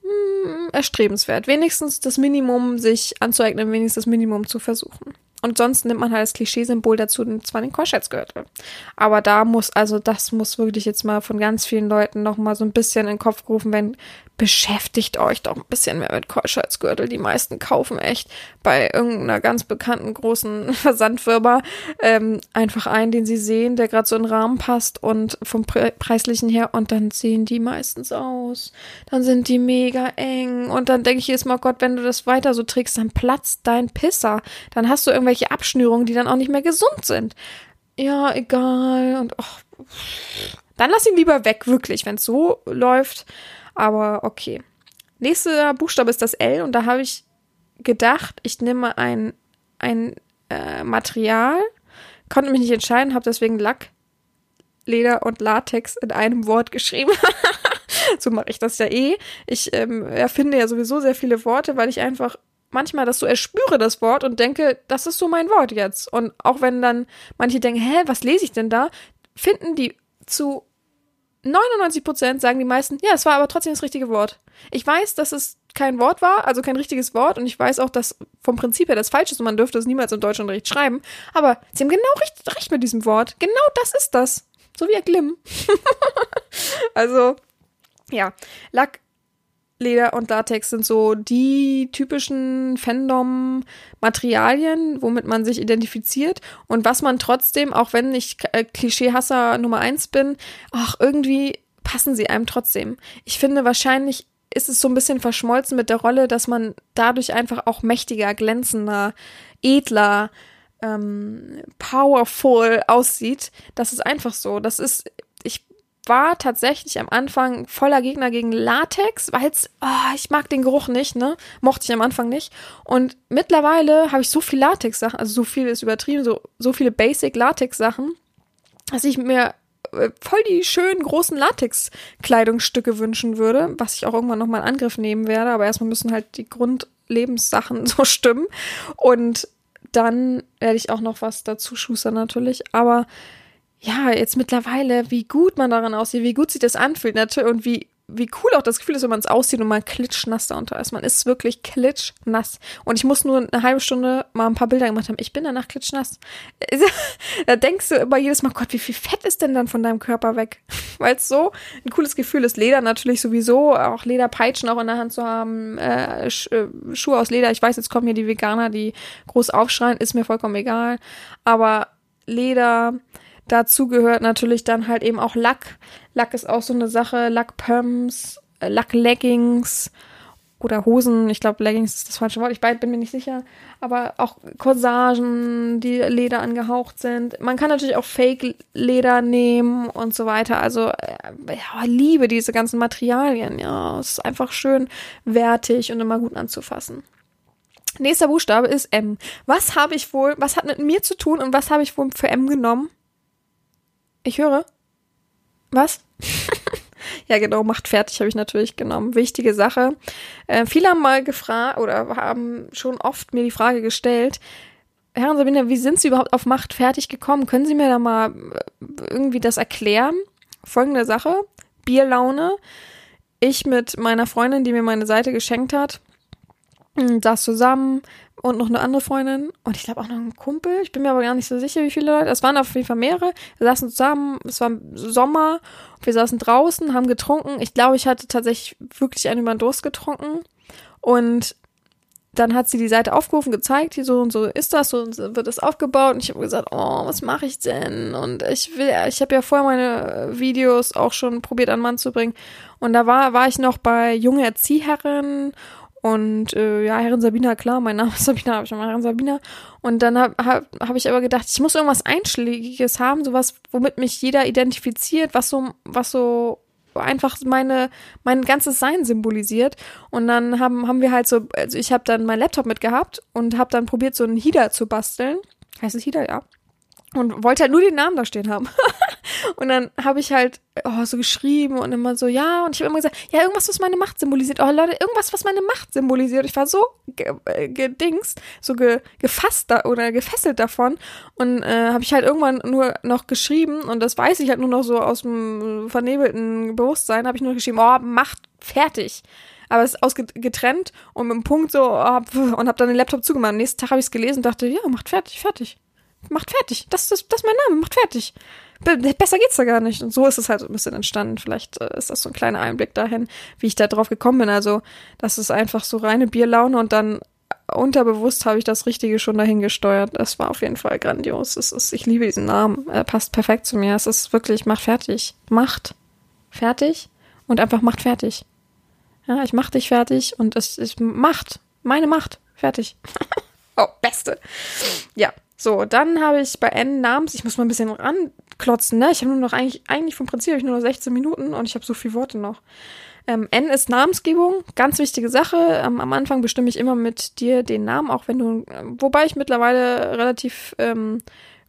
mh, erstrebenswert. Wenigstens das Minimum sich anzueignen, wenigstens das Minimum zu versuchen. Und sonst nimmt man halt als Klischeesymbol dazu zwar den Keuschheitsgürtel. Aber da muss, also das muss wirklich jetzt mal von ganz vielen Leuten nochmal so ein bisschen in den Kopf gerufen werden beschäftigt euch doch ein bisschen mehr mit Keuschheitsgürtel. Die meisten kaufen echt bei irgendeiner ganz bekannten großen *laughs* Versandfirma ähm, einfach einen, den sie sehen, der gerade so in den Rahmen passt und vom Pre preislichen her und dann sehen die meistens aus. Dann sind die mega eng und dann denke ich jedes Mal, Gott, wenn du das weiter so trägst, dann platzt dein Pisser. Dann hast du irgendwelche Abschnürungen, die dann auch nicht mehr gesund sind. Ja, egal und oh, dann lass ihn lieber weg, wirklich, wenn es so läuft. Aber okay. Nächster Buchstabe ist das L und da habe ich gedacht, ich nehme ein, ein äh, Material, konnte mich nicht entscheiden, habe deswegen Lack, Leder und Latex in einem Wort geschrieben. *laughs* so mache ich das ja eh. Ich ähm, erfinde ja sowieso sehr viele Worte, weil ich einfach manchmal das so erspüre, das Wort, und denke, das ist so mein Wort jetzt. Und auch wenn dann manche denken, hä, was lese ich denn da, finden die zu 99 Prozent sagen die meisten, ja, es war aber trotzdem das richtige Wort. Ich weiß, dass es kein Wort war, also kein richtiges Wort, und ich weiß auch, dass vom Prinzip her das falsch ist und man dürfte es niemals im Deutschunterricht schreiben. Aber sie haben genau recht, recht mit diesem Wort. Genau das ist das. So wie Glimm. *laughs* also, ja. Lack Leder und Latex sind so die typischen Fandom-Materialien, womit man sich identifiziert und was man trotzdem, auch wenn ich äh, Klischeehasser Nummer eins bin, ach, irgendwie passen sie einem trotzdem. Ich finde, wahrscheinlich ist es so ein bisschen verschmolzen mit der Rolle, dass man dadurch einfach auch mächtiger, glänzender, edler, ähm, powerful aussieht. Das ist einfach so. Das ist, war tatsächlich am Anfang voller Gegner gegen Latex, weil oh, ich mag den Geruch nicht, ne? Mochte ich am Anfang nicht. Und mittlerweile habe ich so viel Latex-Sachen, also so viel ist übertrieben, so, so viele Basic-Latex-Sachen, dass ich mir äh, voll die schönen großen Latex-Kleidungsstücke wünschen würde, was ich auch irgendwann nochmal in Angriff nehmen werde, aber erstmal müssen halt die Grundlebenssachen *laughs* so stimmen. Und dann werde ich auch noch was dazu schustern natürlich, aber ja, jetzt mittlerweile, wie gut man daran aussieht, wie gut sich das anfühlt, natürlich, und wie, wie cool auch das Gefühl ist, wenn man es aussieht und man klitschnass darunter ist. Man ist wirklich klitschnass. Und ich muss nur eine halbe Stunde mal ein paar Bilder gemacht haben. Ich bin danach klitschnass. *laughs* da denkst du immer jedes Mal, Gott, wie viel Fett ist denn dann von deinem Körper weg? *laughs* Weil es so ein cooles Gefühl ist. Leder natürlich sowieso, auch Lederpeitschen auch in der Hand zu haben, äh, äh, Schuhe aus Leder. Ich weiß, jetzt kommen hier die Veganer, die groß aufschreien, ist mir vollkommen egal. Aber Leder, Dazu gehört natürlich dann halt eben auch Lack. Lack ist auch so eine Sache. Lackpumps, äh, Lackleggings oder Hosen. Ich glaube, Leggings ist das falsche Wort. Ich bin mir nicht sicher. Aber auch Corsagen, die Leder angehaucht sind. Man kann natürlich auch Fake-Leder nehmen und so weiter. Also, äh, ja, liebe diese ganzen Materialien. Ja, es ist einfach schön wertig und immer gut anzufassen. Nächster Buchstabe ist M. Was habe ich wohl, was hat mit mir zu tun und was habe ich wohl für M genommen? Ich höre. Was? *laughs* ja, genau, macht fertig habe ich natürlich genommen. Wichtige Sache. Äh, viele haben mal gefragt oder haben schon oft mir die Frage gestellt, Herren Sabine, wie sind Sie überhaupt auf Macht fertig gekommen? Können Sie mir da mal äh, irgendwie das erklären? Folgende Sache. Bierlaune. Ich mit meiner Freundin, die mir meine Seite geschenkt hat, saß zusammen, und noch eine andere Freundin und ich glaube auch noch ein Kumpel. Ich bin mir aber gar nicht so sicher, wie viele Leute. Es waren auf jeden Fall mehrere. Wir saßen zusammen, es war Sommer, wir saßen draußen, haben getrunken. Ich glaube, ich hatte tatsächlich wirklich einen über den Durst getrunken und dann hat sie die Seite aufgerufen, gezeigt, hier so und so ist das, so und so wird das aufgebaut. Und ich habe gesagt, oh, was mache ich denn? Und ich will, ich habe ja vorher meine Videos auch schon probiert an Mann zu bringen. Und da war, war ich noch bei junge Erzieherin und äh, ja, Herrin Sabina, klar, mein Name ist *laughs* Sabina, habe ich nochmal Herrin Sabina. Und dann habe hab, hab ich aber gedacht, ich muss irgendwas Einschlägiges haben, sowas, womit mich jeder identifiziert, was so, was so einfach meine mein ganzes Sein symbolisiert. Und dann haben haben wir halt so also ich habe dann mein Laptop mitgehabt und habe dann probiert so einen Hida zu basteln. Heißt es Hida ja und wollte halt nur den Namen da stehen haben *laughs* und dann habe ich halt oh, so geschrieben und immer so, ja, und ich habe immer gesagt, ja, irgendwas, was meine Macht symbolisiert. Oh Leute, irgendwas, was meine Macht symbolisiert. Ich war so äh, gedingst, so ge gefasst da oder gefesselt davon. Und äh, habe ich halt irgendwann nur noch geschrieben, und das weiß ich halt nur noch so aus dem vernebelten Bewusstsein, habe ich nur geschrieben, oh, Macht fertig aber es ist ausgetrennt und mit dem Punkt so oh, und habe dann den Laptop zugemacht. Am nächsten Tag habe ich es gelesen und dachte, ja, macht fertig, fertig. Macht fertig. Das, das, das ist mein Name, macht fertig. Besser geht's da gar nicht. Und so ist es halt so ein bisschen entstanden. Vielleicht äh, ist das so ein kleiner Einblick dahin, wie ich da drauf gekommen bin. Also, das ist einfach so reine Bierlaune und dann unterbewusst habe ich das Richtige schon dahin gesteuert. Das war auf jeden Fall grandios. Ist, ich liebe diesen Namen. Er passt perfekt zu mir. Es ist wirklich, macht fertig. Macht fertig und einfach macht fertig. Ja, ich mach dich fertig und es ist Macht. Meine Macht. Fertig. *laughs* oh, beste. Ja, so, dann habe ich bei N Namens, ich muss mal ein bisschen ranklotzen, ne? Ich habe nur noch eigentlich, eigentlich vom Prinzip habe ich nur noch 16 Minuten und ich habe so viele Worte noch. Ähm, N ist Namensgebung, ganz wichtige Sache. Ähm, am Anfang bestimme ich immer mit dir den Namen, auch wenn du, wobei ich mittlerweile relativ ähm,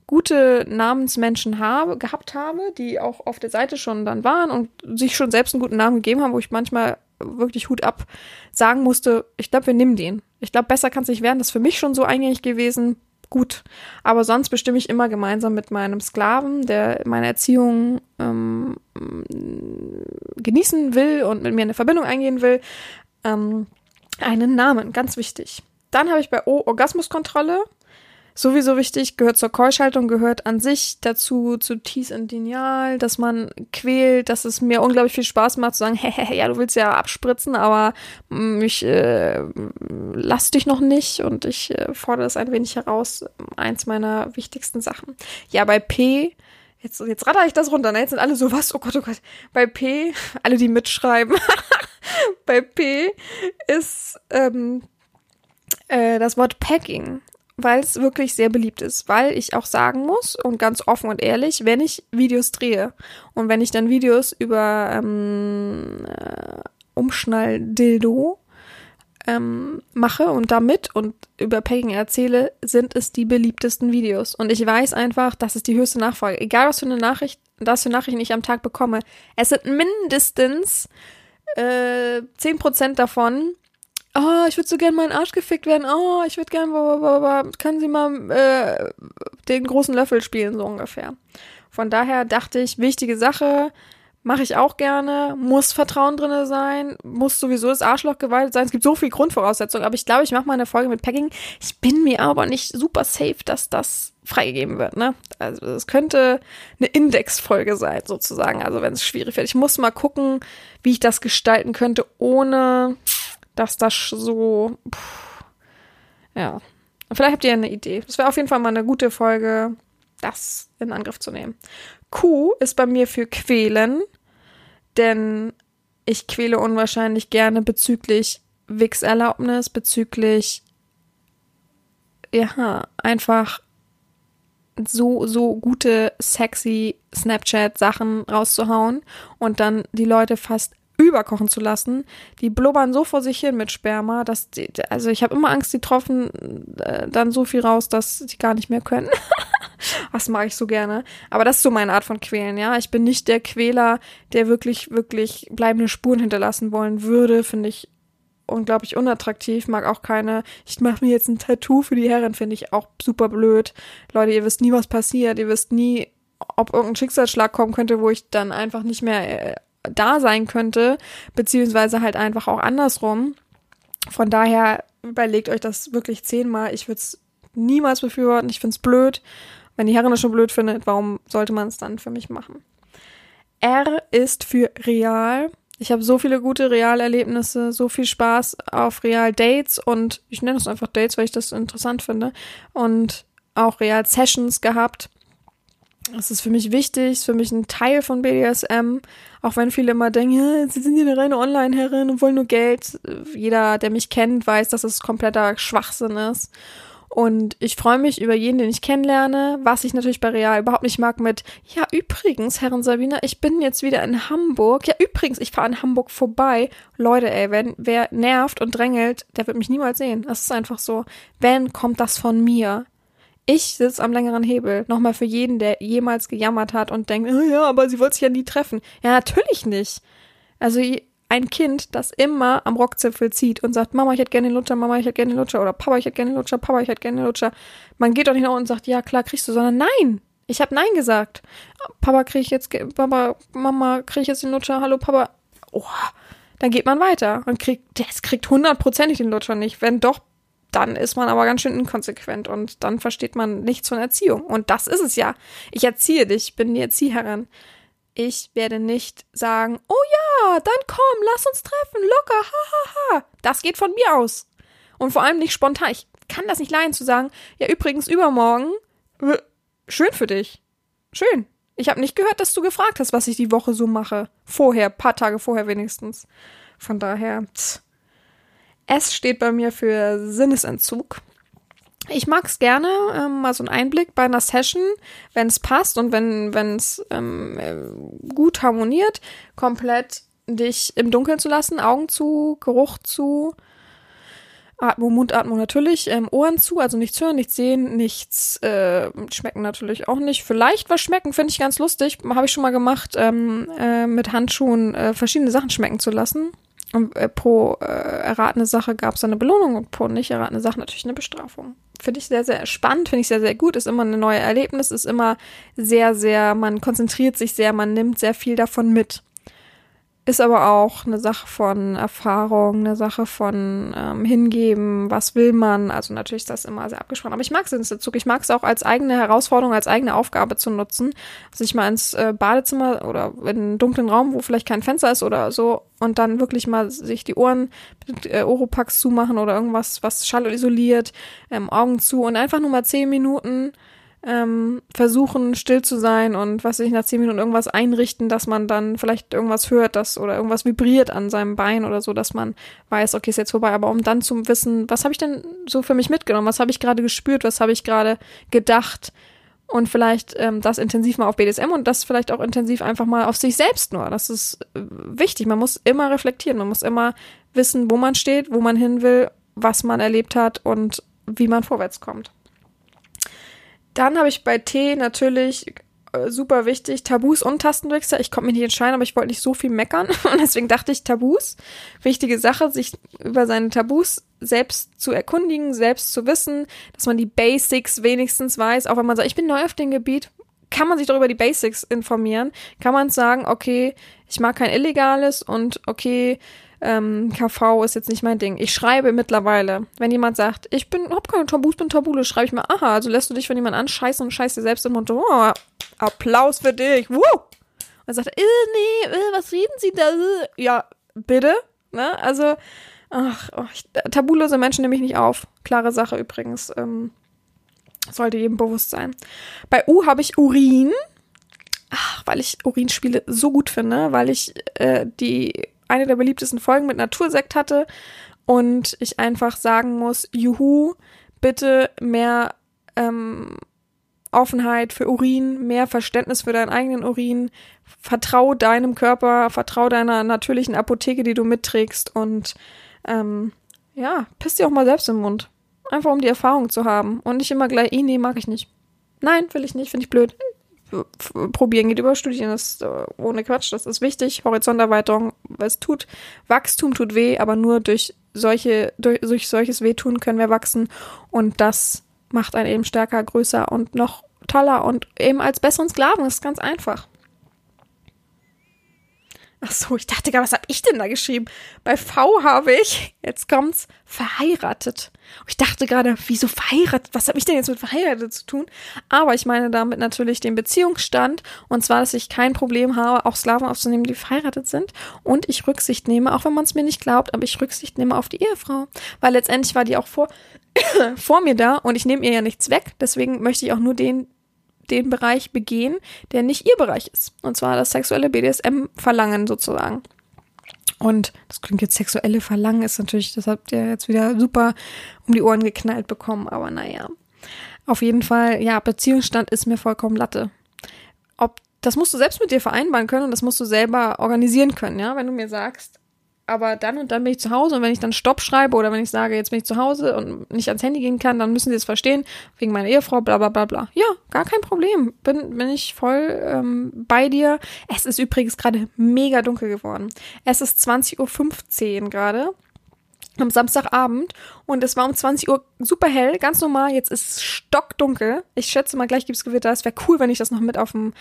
gute Namensmenschen habe, gehabt habe, die auch auf der Seite schon dann waren und sich schon selbst einen guten Namen gegeben haben, wo ich manchmal wirklich Hut ab sagen musste, ich glaube, wir nehmen den. Ich glaube, besser kann es nicht werden. Das ist für mich schon so eingängig gewesen. Gut. Aber sonst bestimme ich immer gemeinsam mit meinem Sklaven, der meine Erziehung ähm, genießen will und mit mir eine Verbindung eingehen will, ähm, einen Namen. Ganz wichtig. Dann habe ich bei O Orgasmuskontrolle sowieso wichtig, gehört zur Keuschhaltung, gehört an sich dazu zu Tease und Genial, dass man quält, dass es mir unglaublich viel Spaß macht zu sagen, *laughs* hey, ja, du willst ja abspritzen, aber mich äh, lass dich noch nicht und ich äh, fordere es ein wenig heraus. Eins meiner wichtigsten Sachen. Ja, bei P Jetzt, jetzt ratter ich das runter, ne? Jetzt sind alle so, was? Oh Gott, oh Gott. Bei P, *laughs* alle, die mitschreiben, *laughs* bei P ist ähm, äh, das Wort Packing weil es wirklich sehr beliebt ist, weil ich auch sagen muss und ganz offen und ehrlich, wenn ich Videos drehe und wenn ich dann Videos über ähm, äh, Umschnall-Dildo ähm, mache und damit und über Pegging erzähle, sind es die beliebtesten Videos. Und ich weiß einfach, das ist die höchste Nachfrage. Egal, was für eine Nachricht, was für Nachrichten ich am Tag bekomme, es sind mindestens äh, 10% davon oh, ich würde so gern meinen Arsch gefickt werden, oh, ich würde gern, kann sie mal äh, den großen Löffel spielen, so ungefähr. Von daher dachte ich, wichtige Sache, mache ich auch gerne, muss Vertrauen drinne sein, muss sowieso das Arschloch geweitet sein. Es gibt so viel Grundvoraussetzungen, aber ich glaube, ich mache mal eine Folge mit Packing. Ich bin mir aber nicht super safe, dass das freigegeben wird, ne? Also es könnte eine Indexfolge sein, sozusagen, also wenn es schwierig wird. Ich muss mal gucken, wie ich das gestalten könnte, ohne dass das so. Pff, ja. Vielleicht habt ihr eine Idee. Das wäre auf jeden Fall mal eine gute Folge, das in Angriff zu nehmen. Q ist bei mir für quälen, denn ich quäle unwahrscheinlich gerne bezüglich Wix-Erlaubnis, bezüglich, ja, einfach so, so gute, sexy Snapchat-Sachen rauszuhauen und dann die Leute fast überkochen zu lassen. Die blubbern so vor sich hin mit Sperma, dass die, also ich habe immer Angst, die tropfen äh, dann so viel raus, dass sie gar nicht mehr können. *laughs* das mag ich so gerne. Aber das ist so meine Art von Quälen, ja. Ich bin nicht der Quäler, der wirklich, wirklich bleibende Spuren hinterlassen wollen würde, finde ich unglaublich unattraktiv, mag auch keine, ich mache mir jetzt ein Tattoo für die Herren, finde ich auch super blöd. Leute, ihr wisst nie, was passiert, ihr wisst nie, ob irgendein Schicksalsschlag kommen könnte, wo ich dann einfach nicht mehr äh, da sein könnte, beziehungsweise halt einfach auch andersrum. Von daher überlegt euch das wirklich zehnmal. Ich würde es niemals befürworten. Ich finde es blöd. Wenn die Herren das schon blöd findet, warum sollte man es dann für mich machen? R ist für real. Ich habe so viele gute Realerlebnisse, so viel Spaß auf Real-Dates und ich nenne es einfach Dates, weil ich das interessant finde. Und auch Real-Sessions gehabt. Das ist für mich wichtig, ist für mich ein Teil von BDSM. Auch wenn viele immer denken, sie sind hier eine reine Online-Herrin und wollen nur Geld. Jeder, der mich kennt, weiß, dass es kompletter Schwachsinn ist. Und ich freue mich über jeden, den ich kennenlerne, was ich natürlich bei Real überhaupt nicht mag mit, ja, übrigens, Herren Sabina, ich bin jetzt wieder in Hamburg. Ja, übrigens, ich fahre an Hamburg vorbei. Leute, ey, wenn, wer nervt und drängelt, der wird mich niemals sehen. Das ist einfach so. Wenn, kommt das von mir Ich sitze am längeren Hebel. Nochmal für jeden, der jemals gejammert hat und denkt, oh ja, aber sie wollte sich ja nie treffen. Ja, natürlich nicht. Also ein Kind, das immer am Rockzipfel zieht und sagt, Mama, ich hätte gerne den Lutscher, Mama, ich hätte gerne den Lutscher oder Papa, ich hätte gerne den Lutscher, Papa, ich hätte gerne den Lutscher. Man geht doch nicht nach und sagt, ja, klar, kriegst du, sondern nein. Ich habe nein gesagt. Papa, krieg ich jetzt, Papa, Mama, krieg ich jetzt den Lutscher, hallo, Papa. Oh, dann geht man weiter und kriegt, der kriegt hundertprozentig den Lutscher nicht. Wenn doch, dann ist man aber ganz schön inkonsequent und dann versteht man nichts von Erziehung. Und das ist es ja. Ich erziehe dich, bin die Erzieherin. Ich werde nicht sagen, oh ja, dann komm, lass uns treffen, locker, hahaha. Ha, ha. Das geht von mir aus. Und vor allem nicht spontan. Ich kann das nicht leiden zu sagen, ja, übrigens übermorgen, schön für dich. Schön. Ich habe nicht gehört, dass du gefragt hast, was ich die Woche so mache. Vorher, paar Tage vorher wenigstens. Von daher, tss. S steht bei mir für Sinnesentzug. Ich mag es gerne, ähm, mal so einen Einblick bei einer Session, wenn es passt und wenn es ähm, äh, gut harmoniert, komplett dich im Dunkeln zu lassen, Augen zu, Geruch zu, Atmung, Mundatmung natürlich, ähm, Ohren zu, also nichts hören, nichts sehen, nichts äh, schmecken natürlich auch nicht. Vielleicht was schmecken, finde ich ganz lustig. Habe ich schon mal gemacht, ähm, äh, mit Handschuhen äh, verschiedene Sachen schmecken zu lassen. Und äh, pro äh, erratene Sache gab es eine Belohnung und pro nicht erratene Sache natürlich eine Bestrafung. Finde ich sehr, sehr spannend, finde ich sehr, sehr gut. Ist immer ein neues Erlebnis, ist immer sehr, sehr, man konzentriert sich sehr, man nimmt sehr viel davon mit. Ist aber auch eine Sache von Erfahrung, eine Sache von ähm, Hingeben, was will man. Also natürlich ist das immer sehr abgesprochen. Aber ich mag Sinnszug. Ich mag es auch als eigene Herausforderung, als eigene Aufgabe zu nutzen. Sich mal ins äh, Badezimmer oder in einen dunklen Raum, wo vielleicht kein Fenster ist oder so, und dann wirklich mal sich die Ohren mit äh, Oropax zumachen oder irgendwas, was schallisoliert, ähm, Augen zu und einfach nur mal zehn Minuten ähm, versuchen, still zu sein und was sich nach zehn Minuten irgendwas einrichten, dass man dann vielleicht irgendwas hört, das oder irgendwas vibriert an seinem Bein oder so, dass man weiß, okay, ist jetzt vorbei. Aber um dann zu wissen, was habe ich denn so für mich mitgenommen, was habe ich gerade gespürt, was habe ich gerade gedacht und vielleicht ähm, das intensiv mal auf BDSM und das vielleicht auch intensiv einfach mal auf sich selbst nur. Das ist äh, wichtig. Man muss immer reflektieren, man muss immer wissen, wo man steht, wo man hin will, was man erlebt hat und wie man vorwärts kommt. Dann habe ich bei T natürlich äh, super wichtig Tabus und Tastenwechsel. Ich konnte mich nicht entscheiden, aber ich wollte nicht so viel meckern *laughs* und deswegen dachte ich Tabus. Wichtige Sache, sich über seine Tabus selbst zu erkundigen, selbst zu wissen, dass man die Basics wenigstens weiß, auch wenn man sagt, ich bin neu auf dem Gebiet, kann man sich doch über die Basics informieren. Kann man sagen, okay, ich mag kein Illegales und okay, ähm, KV ist jetzt nicht mein Ding. Ich schreibe mittlerweile, wenn jemand sagt, ich bin, hab keine Tabus, bin tabule, schreibe ich mir, aha, also lässt du dich von jemand anscheißen und scheißt dir selbst im Mund, oh, Applaus für dich, wuh! Und sagt, äh, nee, äh, was reden Sie da? Ja, bitte, ne, also, ach, oh, ich, tabulose Menschen nehme ich nicht auf. Klare Sache übrigens, ähm, sollte jedem bewusst sein. Bei U habe ich Urin. Ach, weil ich Urinspiele so gut finde, weil ich äh, die eine der beliebtesten Folgen mit Natursekt hatte und ich einfach sagen muss, juhu, bitte mehr ähm, Offenheit für Urin, mehr Verständnis für deinen eigenen Urin, vertrau deinem Körper, vertrau deiner natürlichen Apotheke, die du mitträgst und ähm, ja, piss dir auch mal selbst im Mund. Einfach um die Erfahrung zu haben und nicht immer gleich, nee, mag ich nicht. Nein, will ich nicht, finde ich blöd probieren geht über Studieren, das ist äh, ohne Quatsch, das ist wichtig. Horizonterweiterung, es tut, Wachstum tut weh, aber nur durch solche, durch, durch solches Wehtun können wir wachsen und das macht einen eben stärker, größer und noch toller und eben als besseren Sklaven, das ist ganz einfach. Ach so, ich dachte gar, was habe ich denn da geschrieben? Bei V habe ich, jetzt kommt's, verheiratet. Ich dachte gerade, wieso verheiratet? Was habe ich denn jetzt mit verheiratet zu tun? Aber ich meine damit natürlich den Beziehungsstand und zwar, dass ich kein Problem habe, auch Sklaven aufzunehmen, die verheiratet sind und ich Rücksicht nehme, auch wenn man es mir nicht glaubt, aber ich Rücksicht nehme auf die Ehefrau, weil letztendlich war die auch vor *coughs* vor mir da und ich nehme ihr ja nichts weg, deswegen möchte ich auch nur den den Bereich begehen, der nicht ihr Bereich ist. Und zwar das sexuelle BDSM-Verlangen sozusagen. Und das klingt jetzt sexuelle Verlangen, ist natürlich, das habt ihr jetzt wieder super um die Ohren geknallt bekommen, aber naja. Auf jeden Fall, ja, Beziehungsstand ist mir vollkommen Latte. Ob, das musst du selbst mit dir vereinbaren können und das musst du selber organisieren können, ja. Wenn du mir sagst, aber dann und dann bin ich zu Hause und wenn ich dann Stopp schreibe oder wenn ich sage, jetzt bin ich zu Hause und nicht ans Handy gehen kann, dann müssen sie es verstehen, wegen meiner Ehefrau, bla bla bla bla. Ja, gar kein Problem. Bin, bin ich voll ähm, bei dir. Es ist übrigens gerade mega dunkel geworden. Es ist 20.15 Uhr gerade am Samstagabend und es war um 20 Uhr super hell, ganz normal. Jetzt ist es stockdunkel. Ich schätze mal, gleich gibt's Gewitter. Es wäre cool, wenn ich das noch mit auf dem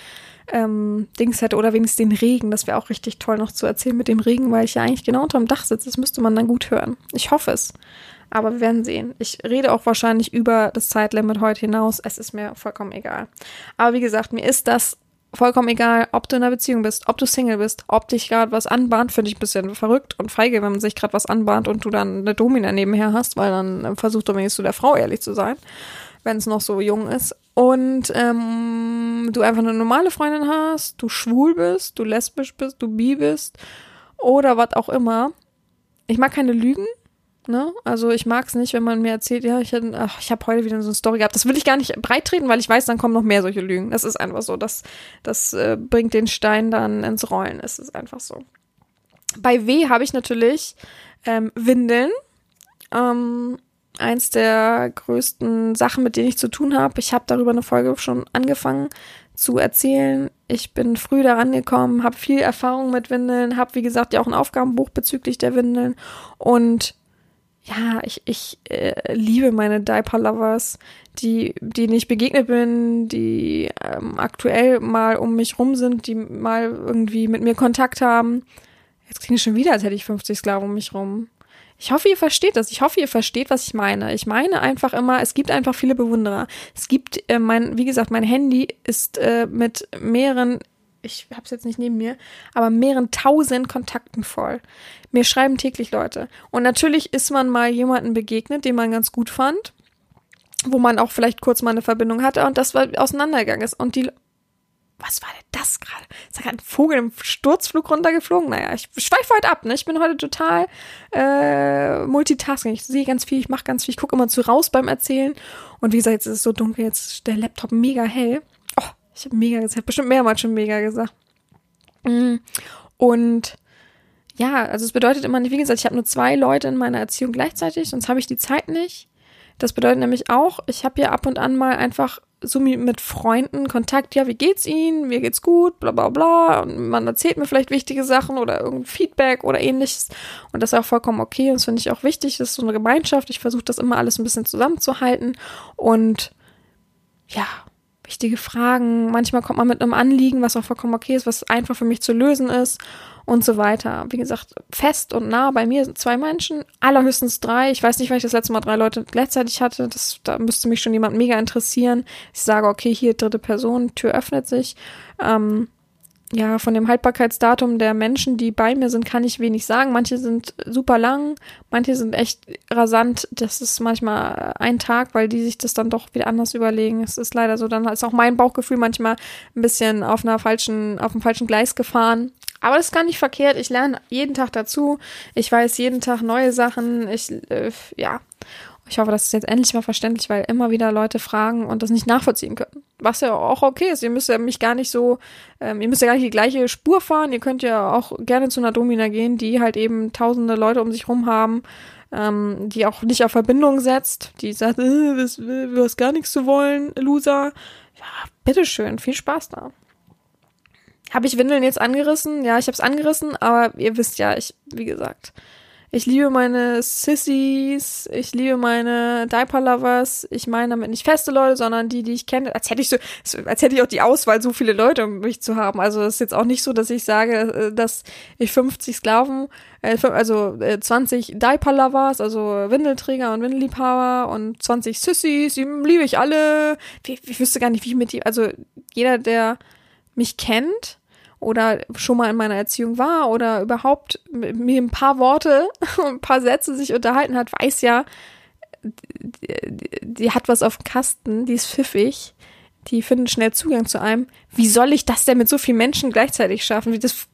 ähm, Dings hätte oder wenigstens den Regen. Das wäre auch richtig toll noch zu erzählen mit dem Regen, weil ich ja eigentlich genau unterm Dach sitze. Das müsste man dann gut hören. Ich hoffe es. Aber wir werden sehen. Ich rede auch wahrscheinlich über das Zeitlimit heute hinaus. Es ist mir vollkommen egal. Aber wie gesagt, mir ist das vollkommen egal, ob du in einer Beziehung bist, ob du Single bist, ob dich gerade was anbahnt, finde ich ein bisschen verrückt und feige, wenn man sich gerade was anbahnt und du dann eine Domina nebenher hast, weil dann versucht du wenigstens der Frau ehrlich zu sein, wenn es noch so jung ist. Und ähm, du einfach eine normale Freundin hast, du schwul bist, du lesbisch bist, du bi bist oder was auch immer. Ich mag keine Lügen, Ne? Also ich mag es nicht, wenn man mir erzählt, ja, ich, ach, ich habe heute wieder so eine Story gehabt. Das will ich gar nicht breitreten, weil ich weiß, dann kommen noch mehr solche Lügen. Das ist einfach so. Das, das äh, bringt den Stein dann ins Rollen. Es ist einfach so. Bei W habe ich natürlich ähm, Windeln. Ähm, eins der größten Sachen, mit denen ich zu tun habe. Ich habe darüber eine Folge schon angefangen zu erzählen. Ich bin früh daran gekommen, habe viel Erfahrung mit Windeln, habe wie gesagt ja auch ein Aufgabenbuch bezüglich der Windeln und ja, ich, ich äh, liebe meine Diaper-Lovers, die, denen ich begegnet bin, die ähm, aktuell mal um mich rum sind, die mal irgendwie mit mir Kontakt haben. Jetzt klingt es schon wieder, als hätte ich 50 Sklaven um mich rum. Ich hoffe, ihr versteht das. Ich hoffe, ihr versteht, was ich meine. Ich meine einfach immer, es gibt einfach viele Bewunderer. Es gibt, äh, mein, wie gesagt, mein Handy ist äh, mit mehreren ich habe es jetzt nicht neben mir, aber mehreren tausend Kontakten voll. Mir schreiben täglich Leute. Und natürlich ist man mal jemanden begegnet, den man ganz gut fand, wo man auch vielleicht kurz mal eine Verbindung hatte und das war auseinandergegangen ist. Und die, was war denn das gerade? Ist da gerade ein Vogel im Sturzflug runtergeflogen? Naja, ich schweife heute ab, ne? Ich bin heute total äh, multitasking. Ich sehe ganz viel, ich mache ganz viel, ich gucke immer zu raus beim Erzählen. Und wie gesagt, jetzt ist es so dunkel, jetzt ist der Laptop mega hell. Ich habe mega gesagt, bestimmt mehrmals schon mega gesagt. Mm. Und ja, also es bedeutet immer nicht, wie gesagt, ich habe nur zwei Leute in meiner Erziehung gleichzeitig, sonst habe ich die Zeit nicht. Das bedeutet nämlich auch, ich habe ja ab und an mal einfach so mit Freunden Kontakt, ja, wie geht's ihnen, mir geht's gut, bla bla bla. Und man erzählt mir vielleicht wichtige Sachen oder irgendein Feedback oder ähnliches. Und das ist auch vollkommen okay. Und das finde ich auch wichtig. Das ist so eine Gemeinschaft. Ich versuche das immer alles ein bisschen zusammenzuhalten. Und ja, wichtige Fragen. Manchmal kommt man mit einem Anliegen, was auch vollkommen okay ist, was einfach für mich zu lösen ist und so weiter. Wie gesagt, fest und nah bei mir sind zwei Menschen, allerhöchstens drei. Ich weiß nicht, weil ich das letzte Mal drei Leute gleichzeitig hatte. Das, da müsste mich schon jemand mega interessieren. Ich sage, okay, hier dritte Person, Tür öffnet sich. Ähm, ja, von dem Haltbarkeitsdatum der Menschen, die bei mir sind, kann ich wenig sagen. Manche sind super lang, manche sind echt rasant. Das ist manchmal ein Tag, weil die sich das dann doch wieder anders überlegen. Es ist leider so, dann ist auch mein Bauchgefühl manchmal ein bisschen auf einer falschen, auf einem falschen Gleis gefahren. Aber das ist gar nicht verkehrt. Ich lerne jeden Tag dazu. Ich weiß jeden Tag neue Sachen. Ich, äh, ja. Ich hoffe, das ist jetzt endlich mal verständlich, weil immer wieder Leute fragen und das nicht nachvollziehen können. Was ja auch okay ist. Ihr müsst ja mich gar nicht so, ähm, ihr müsst ja gar nicht die gleiche Spur fahren. Ihr könnt ja auch gerne zu einer Domina gehen, die halt eben tausende Leute um sich rum haben, ähm, die auch nicht auf Verbindung setzt, die sagt, äh, du hast gar nichts zu wollen, Loser. Ja, bitteschön, viel Spaß da. Habe ich Windeln jetzt angerissen? Ja, ich habe es angerissen, aber ihr wisst ja, ich, wie gesagt, ich liebe meine Sissies, ich liebe meine Diaper-Lovers. Ich meine damit nicht feste Leute, sondern die, die ich kenne. Als hätte ich so, als hätte ich auch die Auswahl, so viele Leute um mich zu haben. Also es ist jetzt auch nicht so, dass ich sage, äh, dass ich 50 Sklaven, äh, also 20 äh, Diaper-Lovers, also Windelträger und Windelliebhaber und 20 Sissies, die liebe ich alle. Ich, ich wüsste gar nicht, wie ich mit die, also jeder, der mich kennt, oder schon mal in meiner Erziehung war oder überhaupt mir ein paar Worte, *laughs* ein paar Sätze sich unterhalten hat, weiß ja, die, die hat was auf dem Kasten, die ist pfiffig, die finden schnell Zugang zu einem. Wie soll ich das denn mit so vielen Menschen gleichzeitig schaffen? Wie das,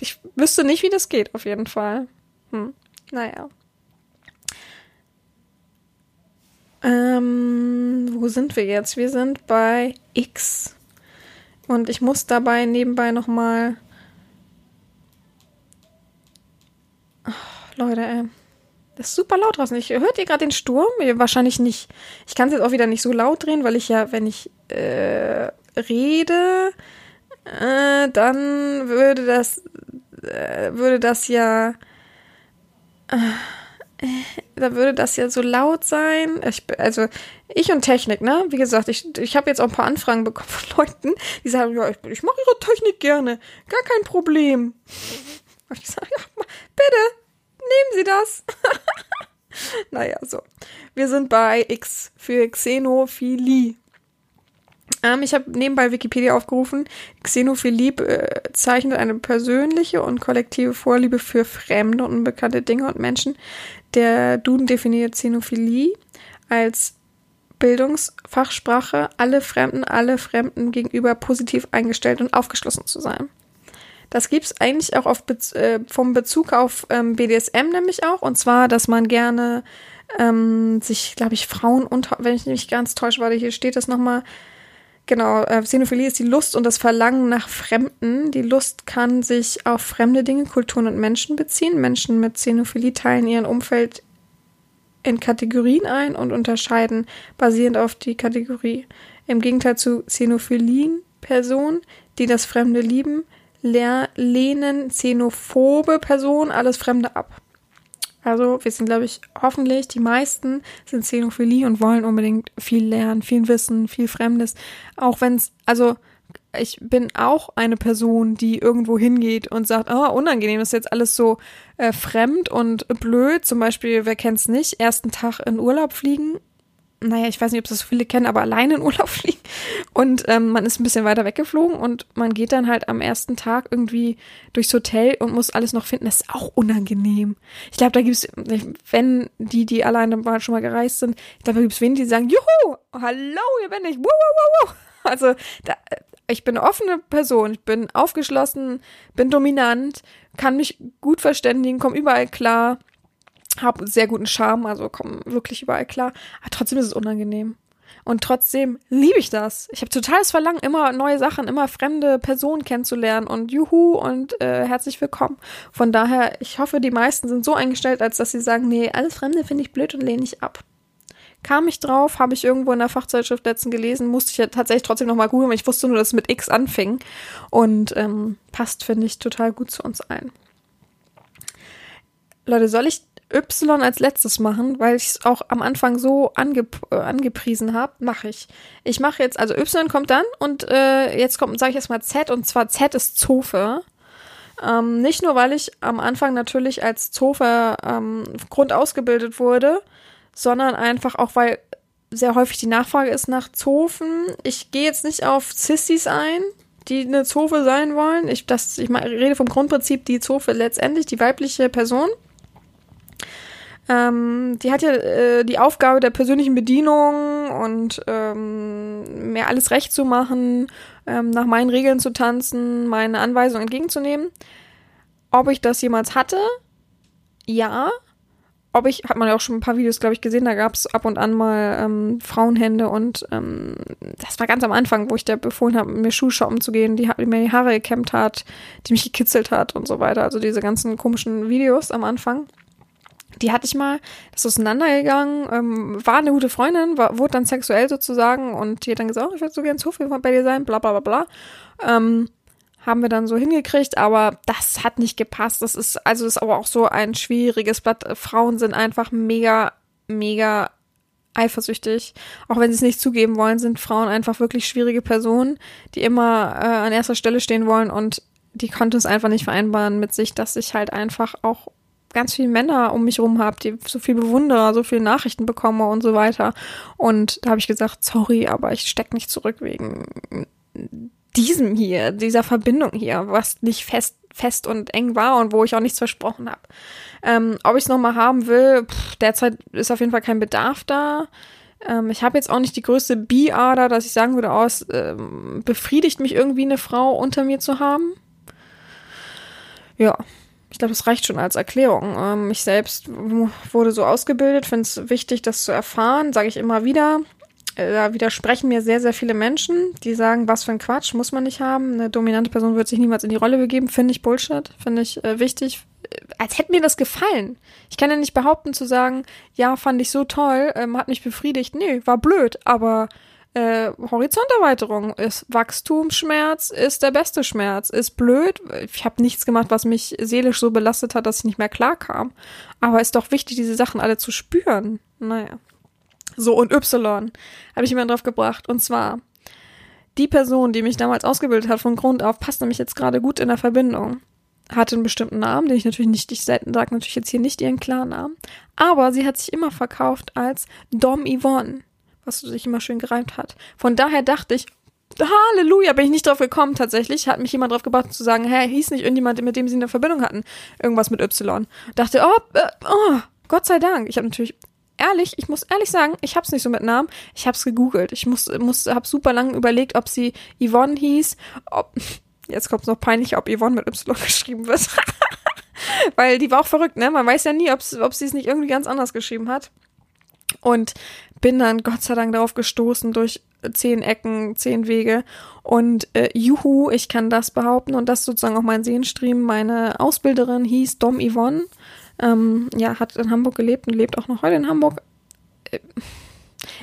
ich wüsste nicht, wie das geht, auf jeden Fall. Hm. Naja. Ähm, wo sind wir jetzt? Wir sind bei X. Und ich muss dabei nebenbei nochmal Leute, ey. Das ist super laut draußen. Ich, hört ihr gerade den Sturm? Wahrscheinlich nicht. Ich kann es jetzt auch wieder nicht so laut drehen, weil ich ja, wenn ich äh, rede, äh, dann würde das, äh, würde das ja, äh, da würde das ja so laut sein. Ich, also ich und Technik, ne? Wie gesagt, ich, ich habe jetzt auch ein paar Anfragen bekommen von Leuten, die sagen, ja, ich, ich mache ihre Technik gerne, gar kein Problem. *laughs* Und ich sage, ja, bitte, nehmen Sie das. *laughs* naja, so. Wir sind bei X für Xenophilie. Ähm, ich habe nebenbei Wikipedia aufgerufen. Xenophilie bezeichnet eine persönliche und kollektive Vorliebe für fremde und unbekannte Dinge und Menschen. Der Duden definiert Xenophilie als Bildungsfachsprache, alle Fremden, alle Fremden gegenüber positiv eingestellt und aufgeschlossen zu sein. Das gibt es eigentlich auch auf Be äh, vom Bezug auf ähm, BDSM nämlich auch. Und zwar, dass man gerne ähm, sich, glaube ich, Frauen und, wenn ich nicht ganz täusche, warte, hier steht das nochmal, Genau, äh, Xenophilie ist die Lust und das Verlangen nach Fremden. Die Lust kann sich auf fremde Dinge, Kulturen und Menschen beziehen. Menschen mit Xenophilie teilen ihren Umfeld in Kategorien ein und unterscheiden basierend auf die Kategorie. Im Gegenteil zu Xenophilien Personen, die das Fremde lieben, lehnen xenophobe Personen alles Fremde ab. Also wir sind, glaube ich, hoffentlich, die meisten sind Xenophilie und wollen unbedingt viel lernen, viel Wissen, viel Fremdes. Auch wenn es, also ich bin auch eine Person, die irgendwo hingeht und sagt, oh, unangenehm, das ist jetzt alles so äh, fremd und blöd. Zum Beispiel, wer kennt's nicht, ersten Tag in Urlaub fliegen naja, ich weiß nicht, ob das so viele kennen, aber alleine in *laughs* Urlaub fliegen. Und ähm, man ist ein bisschen weiter weggeflogen und man geht dann halt am ersten Tag irgendwie durchs Hotel und muss alles noch finden. Das ist auch unangenehm. Ich glaube, da gibt es, wenn die, die alleine schon mal gereist sind, ich glaube, da gibt es wenige, die sagen, juhu, hallo, hier bin ich, wuh, wuh, wuh. Also, da, ich bin eine offene Person, ich bin aufgeschlossen, bin dominant, kann mich gut verständigen, komme überall klar habe sehr guten Charme, also komme wirklich überall klar. Aber trotzdem ist es unangenehm. Und trotzdem liebe ich das. Ich habe totales Verlangen, immer neue Sachen, immer fremde Personen kennenzulernen und juhu und äh, herzlich willkommen. Von daher, ich hoffe, die meisten sind so eingestellt, als dass sie sagen, nee, alles Fremde finde ich blöd und lehne ich ab. Kam ich drauf, habe ich irgendwo in der Fachzeitschrift letzten gelesen, musste ich ja tatsächlich trotzdem nochmal googeln, weil ich wusste nur, dass es mit X anfing. Und ähm, passt, finde ich, total gut zu uns ein. Leute, soll ich Y als letztes machen, weil ich es auch am Anfang so ange äh, angepriesen habe, mache ich. Ich mache jetzt, also Y kommt dann und äh, jetzt kommt, sage ich erstmal Z und zwar Z ist Zofe. Ähm, nicht nur, weil ich am Anfang natürlich als Zofe ähm, Grund ausgebildet wurde, sondern einfach auch, weil sehr häufig die Nachfrage ist nach Zofen. Ich gehe jetzt nicht auf Sissys ein, die eine Zofe sein wollen. Ich, das, ich rede vom Grundprinzip, die Zofe letztendlich, die weibliche Person. Ähm, die hat ja äh, die Aufgabe der persönlichen Bedienung und ähm, mir alles recht zu machen, ähm, nach meinen Regeln zu tanzen, meine Anweisungen entgegenzunehmen. Ob ich das jemals hatte? Ja. Ob ich, hat man ja auch schon ein paar Videos, glaube ich, gesehen, da gab es ab und an mal ähm, Frauenhände und ähm, das war ganz am Anfang, wo ich da befohlen habe, mir Schuhe shoppen zu gehen, die, die mir die Haare gekämmt hat, die mich gekitzelt hat und so weiter. Also diese ganzen komischen Videos am Anfang die hatte ich mal, ist auseinandergegangen, ähm, war eine gute Freundin, war, wurde dann sexuell sozusagen und die hat dann gesagt, oh, ich würde so gern zu viel bei dir sein, bla bla bla bla. Ähm, haben wir dann so hingekriegt, aber das hat nicht gepasst. Das ist, also ist aber auch so ein schwieriges Blatt. Frauen sind einfach mega, mega eifersüchtig. Auch wenn sie es nicht zugeben wollen, sind Frauen einfach wirklich schwierige Personen, die immer äh, an erster Stelle stehen wollen und die konnte es einfach nicht vereinbaren mit sich, dass ich halt einfach auch ganz viele Männer um mich rum habe, die so viel bewundere, so viele Nachrichten bekomme und so weiter. Und da habe ich gesagt, sorry, aber ich steck nicht zurück wegen diesem hier, dieser Verbindung hier, was nicht fest, fest und eng war und wo ich auch nichts versprochen habe. Ähm, ob ich es nochmal haben will, pff, derzeit ist auf jeden Fall kein Bedarf da. Ähm, ich habe jetzt auch nicht die größte Bi-Ader, dass ich sagen würde, aus ähm, befriedigt mich irgendwie eine Frau unter mir zu haben. Ja, ich glaube, das reicht schon als Erklärung. Ähm, ich selbst wurde so ausgebildet, finde es wichtig, das zu erfahren, sage ich immer wieder. Äh, da widersprechen mir sehr, sehr viele Menschen, die sagen, was für ein Quatsch, muss man nicht haben. Eine dominante Person wird sich niemals in die Rolle begeben, finde ich Bullshit, finde ich äh, wichtig. als hätte mir das gefallen. Ich kann ja nicht behaupten zu sagen, ja, fand ich so toll, ähm, hat mich befriedigt. Nee, war blöd, aber äh, Horizonterweiterung ist Wachstumsschmerz, ist der beste Schmerz, ist blöd. Ich habe nichts gemacht, was mich seelisch so belastet hat, dass ich nicht mehr klar kam. Aber ist doch wichtig, diese Sachen alle zu spüren. Naja. So, und Y habe ich jemand drauf gebracht. Und zwar, die Person, die mich damals ausgebildet hat von Grund auf, passt nämlich jetzt gerade gut in der Verbindung. Hatte einen bestimmten Namen, den ich natürlich nicht, ich sage natürlich jetzt hier nicht ihren Klarnamen. Aber sie hat sich immer verkauft als Dom Yvonne, was sich immer schön gereimt hat. Von daher dachte ich, Halleluja, bin ich nicht drauf gekommen tatsächlich. Hat mich jemand drauf gebracht zu sagen, hä, hieß nicht irgendjemand, mit dem sie eine Verbindung hatten, irgendwas mit Y. Dachte, oh, äh, oh Gott sei Dank. Ich habe natürlich ehrlich, ich muss ehrlich sagen, ich hab's nicht so mit Namen. Ich hab's gegoogelt. Ich muss, muss, hab super lange überlegt, ob sie Yvonne hieß, ob, jetzt kommt's noch peinlich, ob Yvonne mit Y *laughs* geschrieben wird. *laughs* Weil die war auch verrückt, ne? Man weiß ja nie, ob sie es nicht irgendwie ganz anders geschrieben hat. Und bin dann Gott sei Dank darauf gestoßen durch zehn Ecken, zehn Wege. Und äh, juhu, ich kann das behaupten. Und das ist sozusagen auch mein Sehenstream. Meine Ausbilderin hieß Dom Yvonne. Ähm, ja, hat in Hamburg gelebt und lebt auch noch heute in Hamburg. Äh,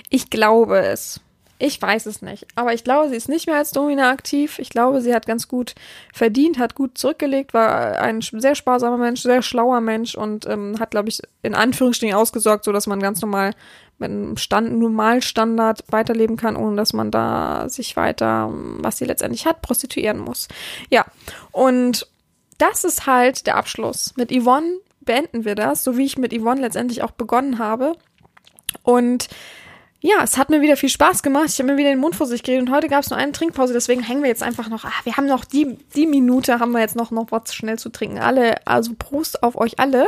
ich glaube es. Ich weiß es nicht. Aber ich glaube, sie ist nicht mehr als Domina aktiv. Ich glaube, sie hat ganz gut verdient, hat gut zurückgelegt, war ein sehr sparsamer Mensch, sehr schlauer Mensch und ähm, hat, glaube ich, in Anführungsstrichen ausgesorgt, so dass man ganz normal mit einem Stand, Normalstandard weiterleben kann, ohne dass man da sich weiter, was sie letztendlich hat, prostituieren muss. Ja. Und das ist halt der Abschluss. Mit Yvonne beenden wir das, so wie ich mit Yvonne letztendlich auch begonnen habe. Und ja, es hat mir wieder viel Spaß gemacht. Ich habe mir wieder den Mund vor sich geredet und heute gab es nur eine Trinkpause, deswegen hängen wir jetzt einfach noch. Ah, wir haben noch die, die Minute, haben wir jetzt noch, noch was schnell zu trinken. Alle, also Prost auf euch alle.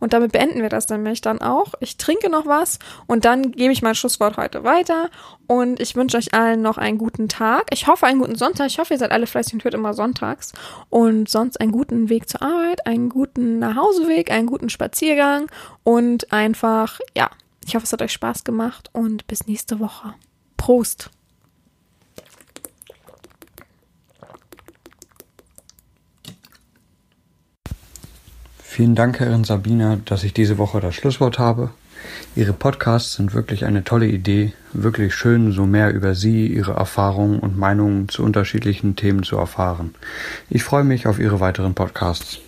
Und damit beenden wir das nämlich dann auch. Ich trinke noch was und dann gebe ich mein Schlusswort heute weiter. Und ich wünsche euch allen noch einen guten Tag. Ich hoffe, einen guten Sonntag. Ich hoffe, ihr seid alle fleißig und hört immer sonntags. Und sonst einen guten Weg zur Arbeit, einen guten Nachhauseweg, einen guten Spaziergang und einfach, ja, ich hoffe, es hat euch Spaß gemacht und bis nächste Woche. Prost! Vielen Dank, Herrin Sabina, dass ich diese Woche das Schlusswort habe. Ihre Podcasts sind wirklich eine tolle Idee, wirklich schön, so mehr über Sie, Ihre Erfahrungen und Meinungen zu unterschiedlichen Themen zu erfahren. Ich freue mich auf Ihre weiteren Podcasts.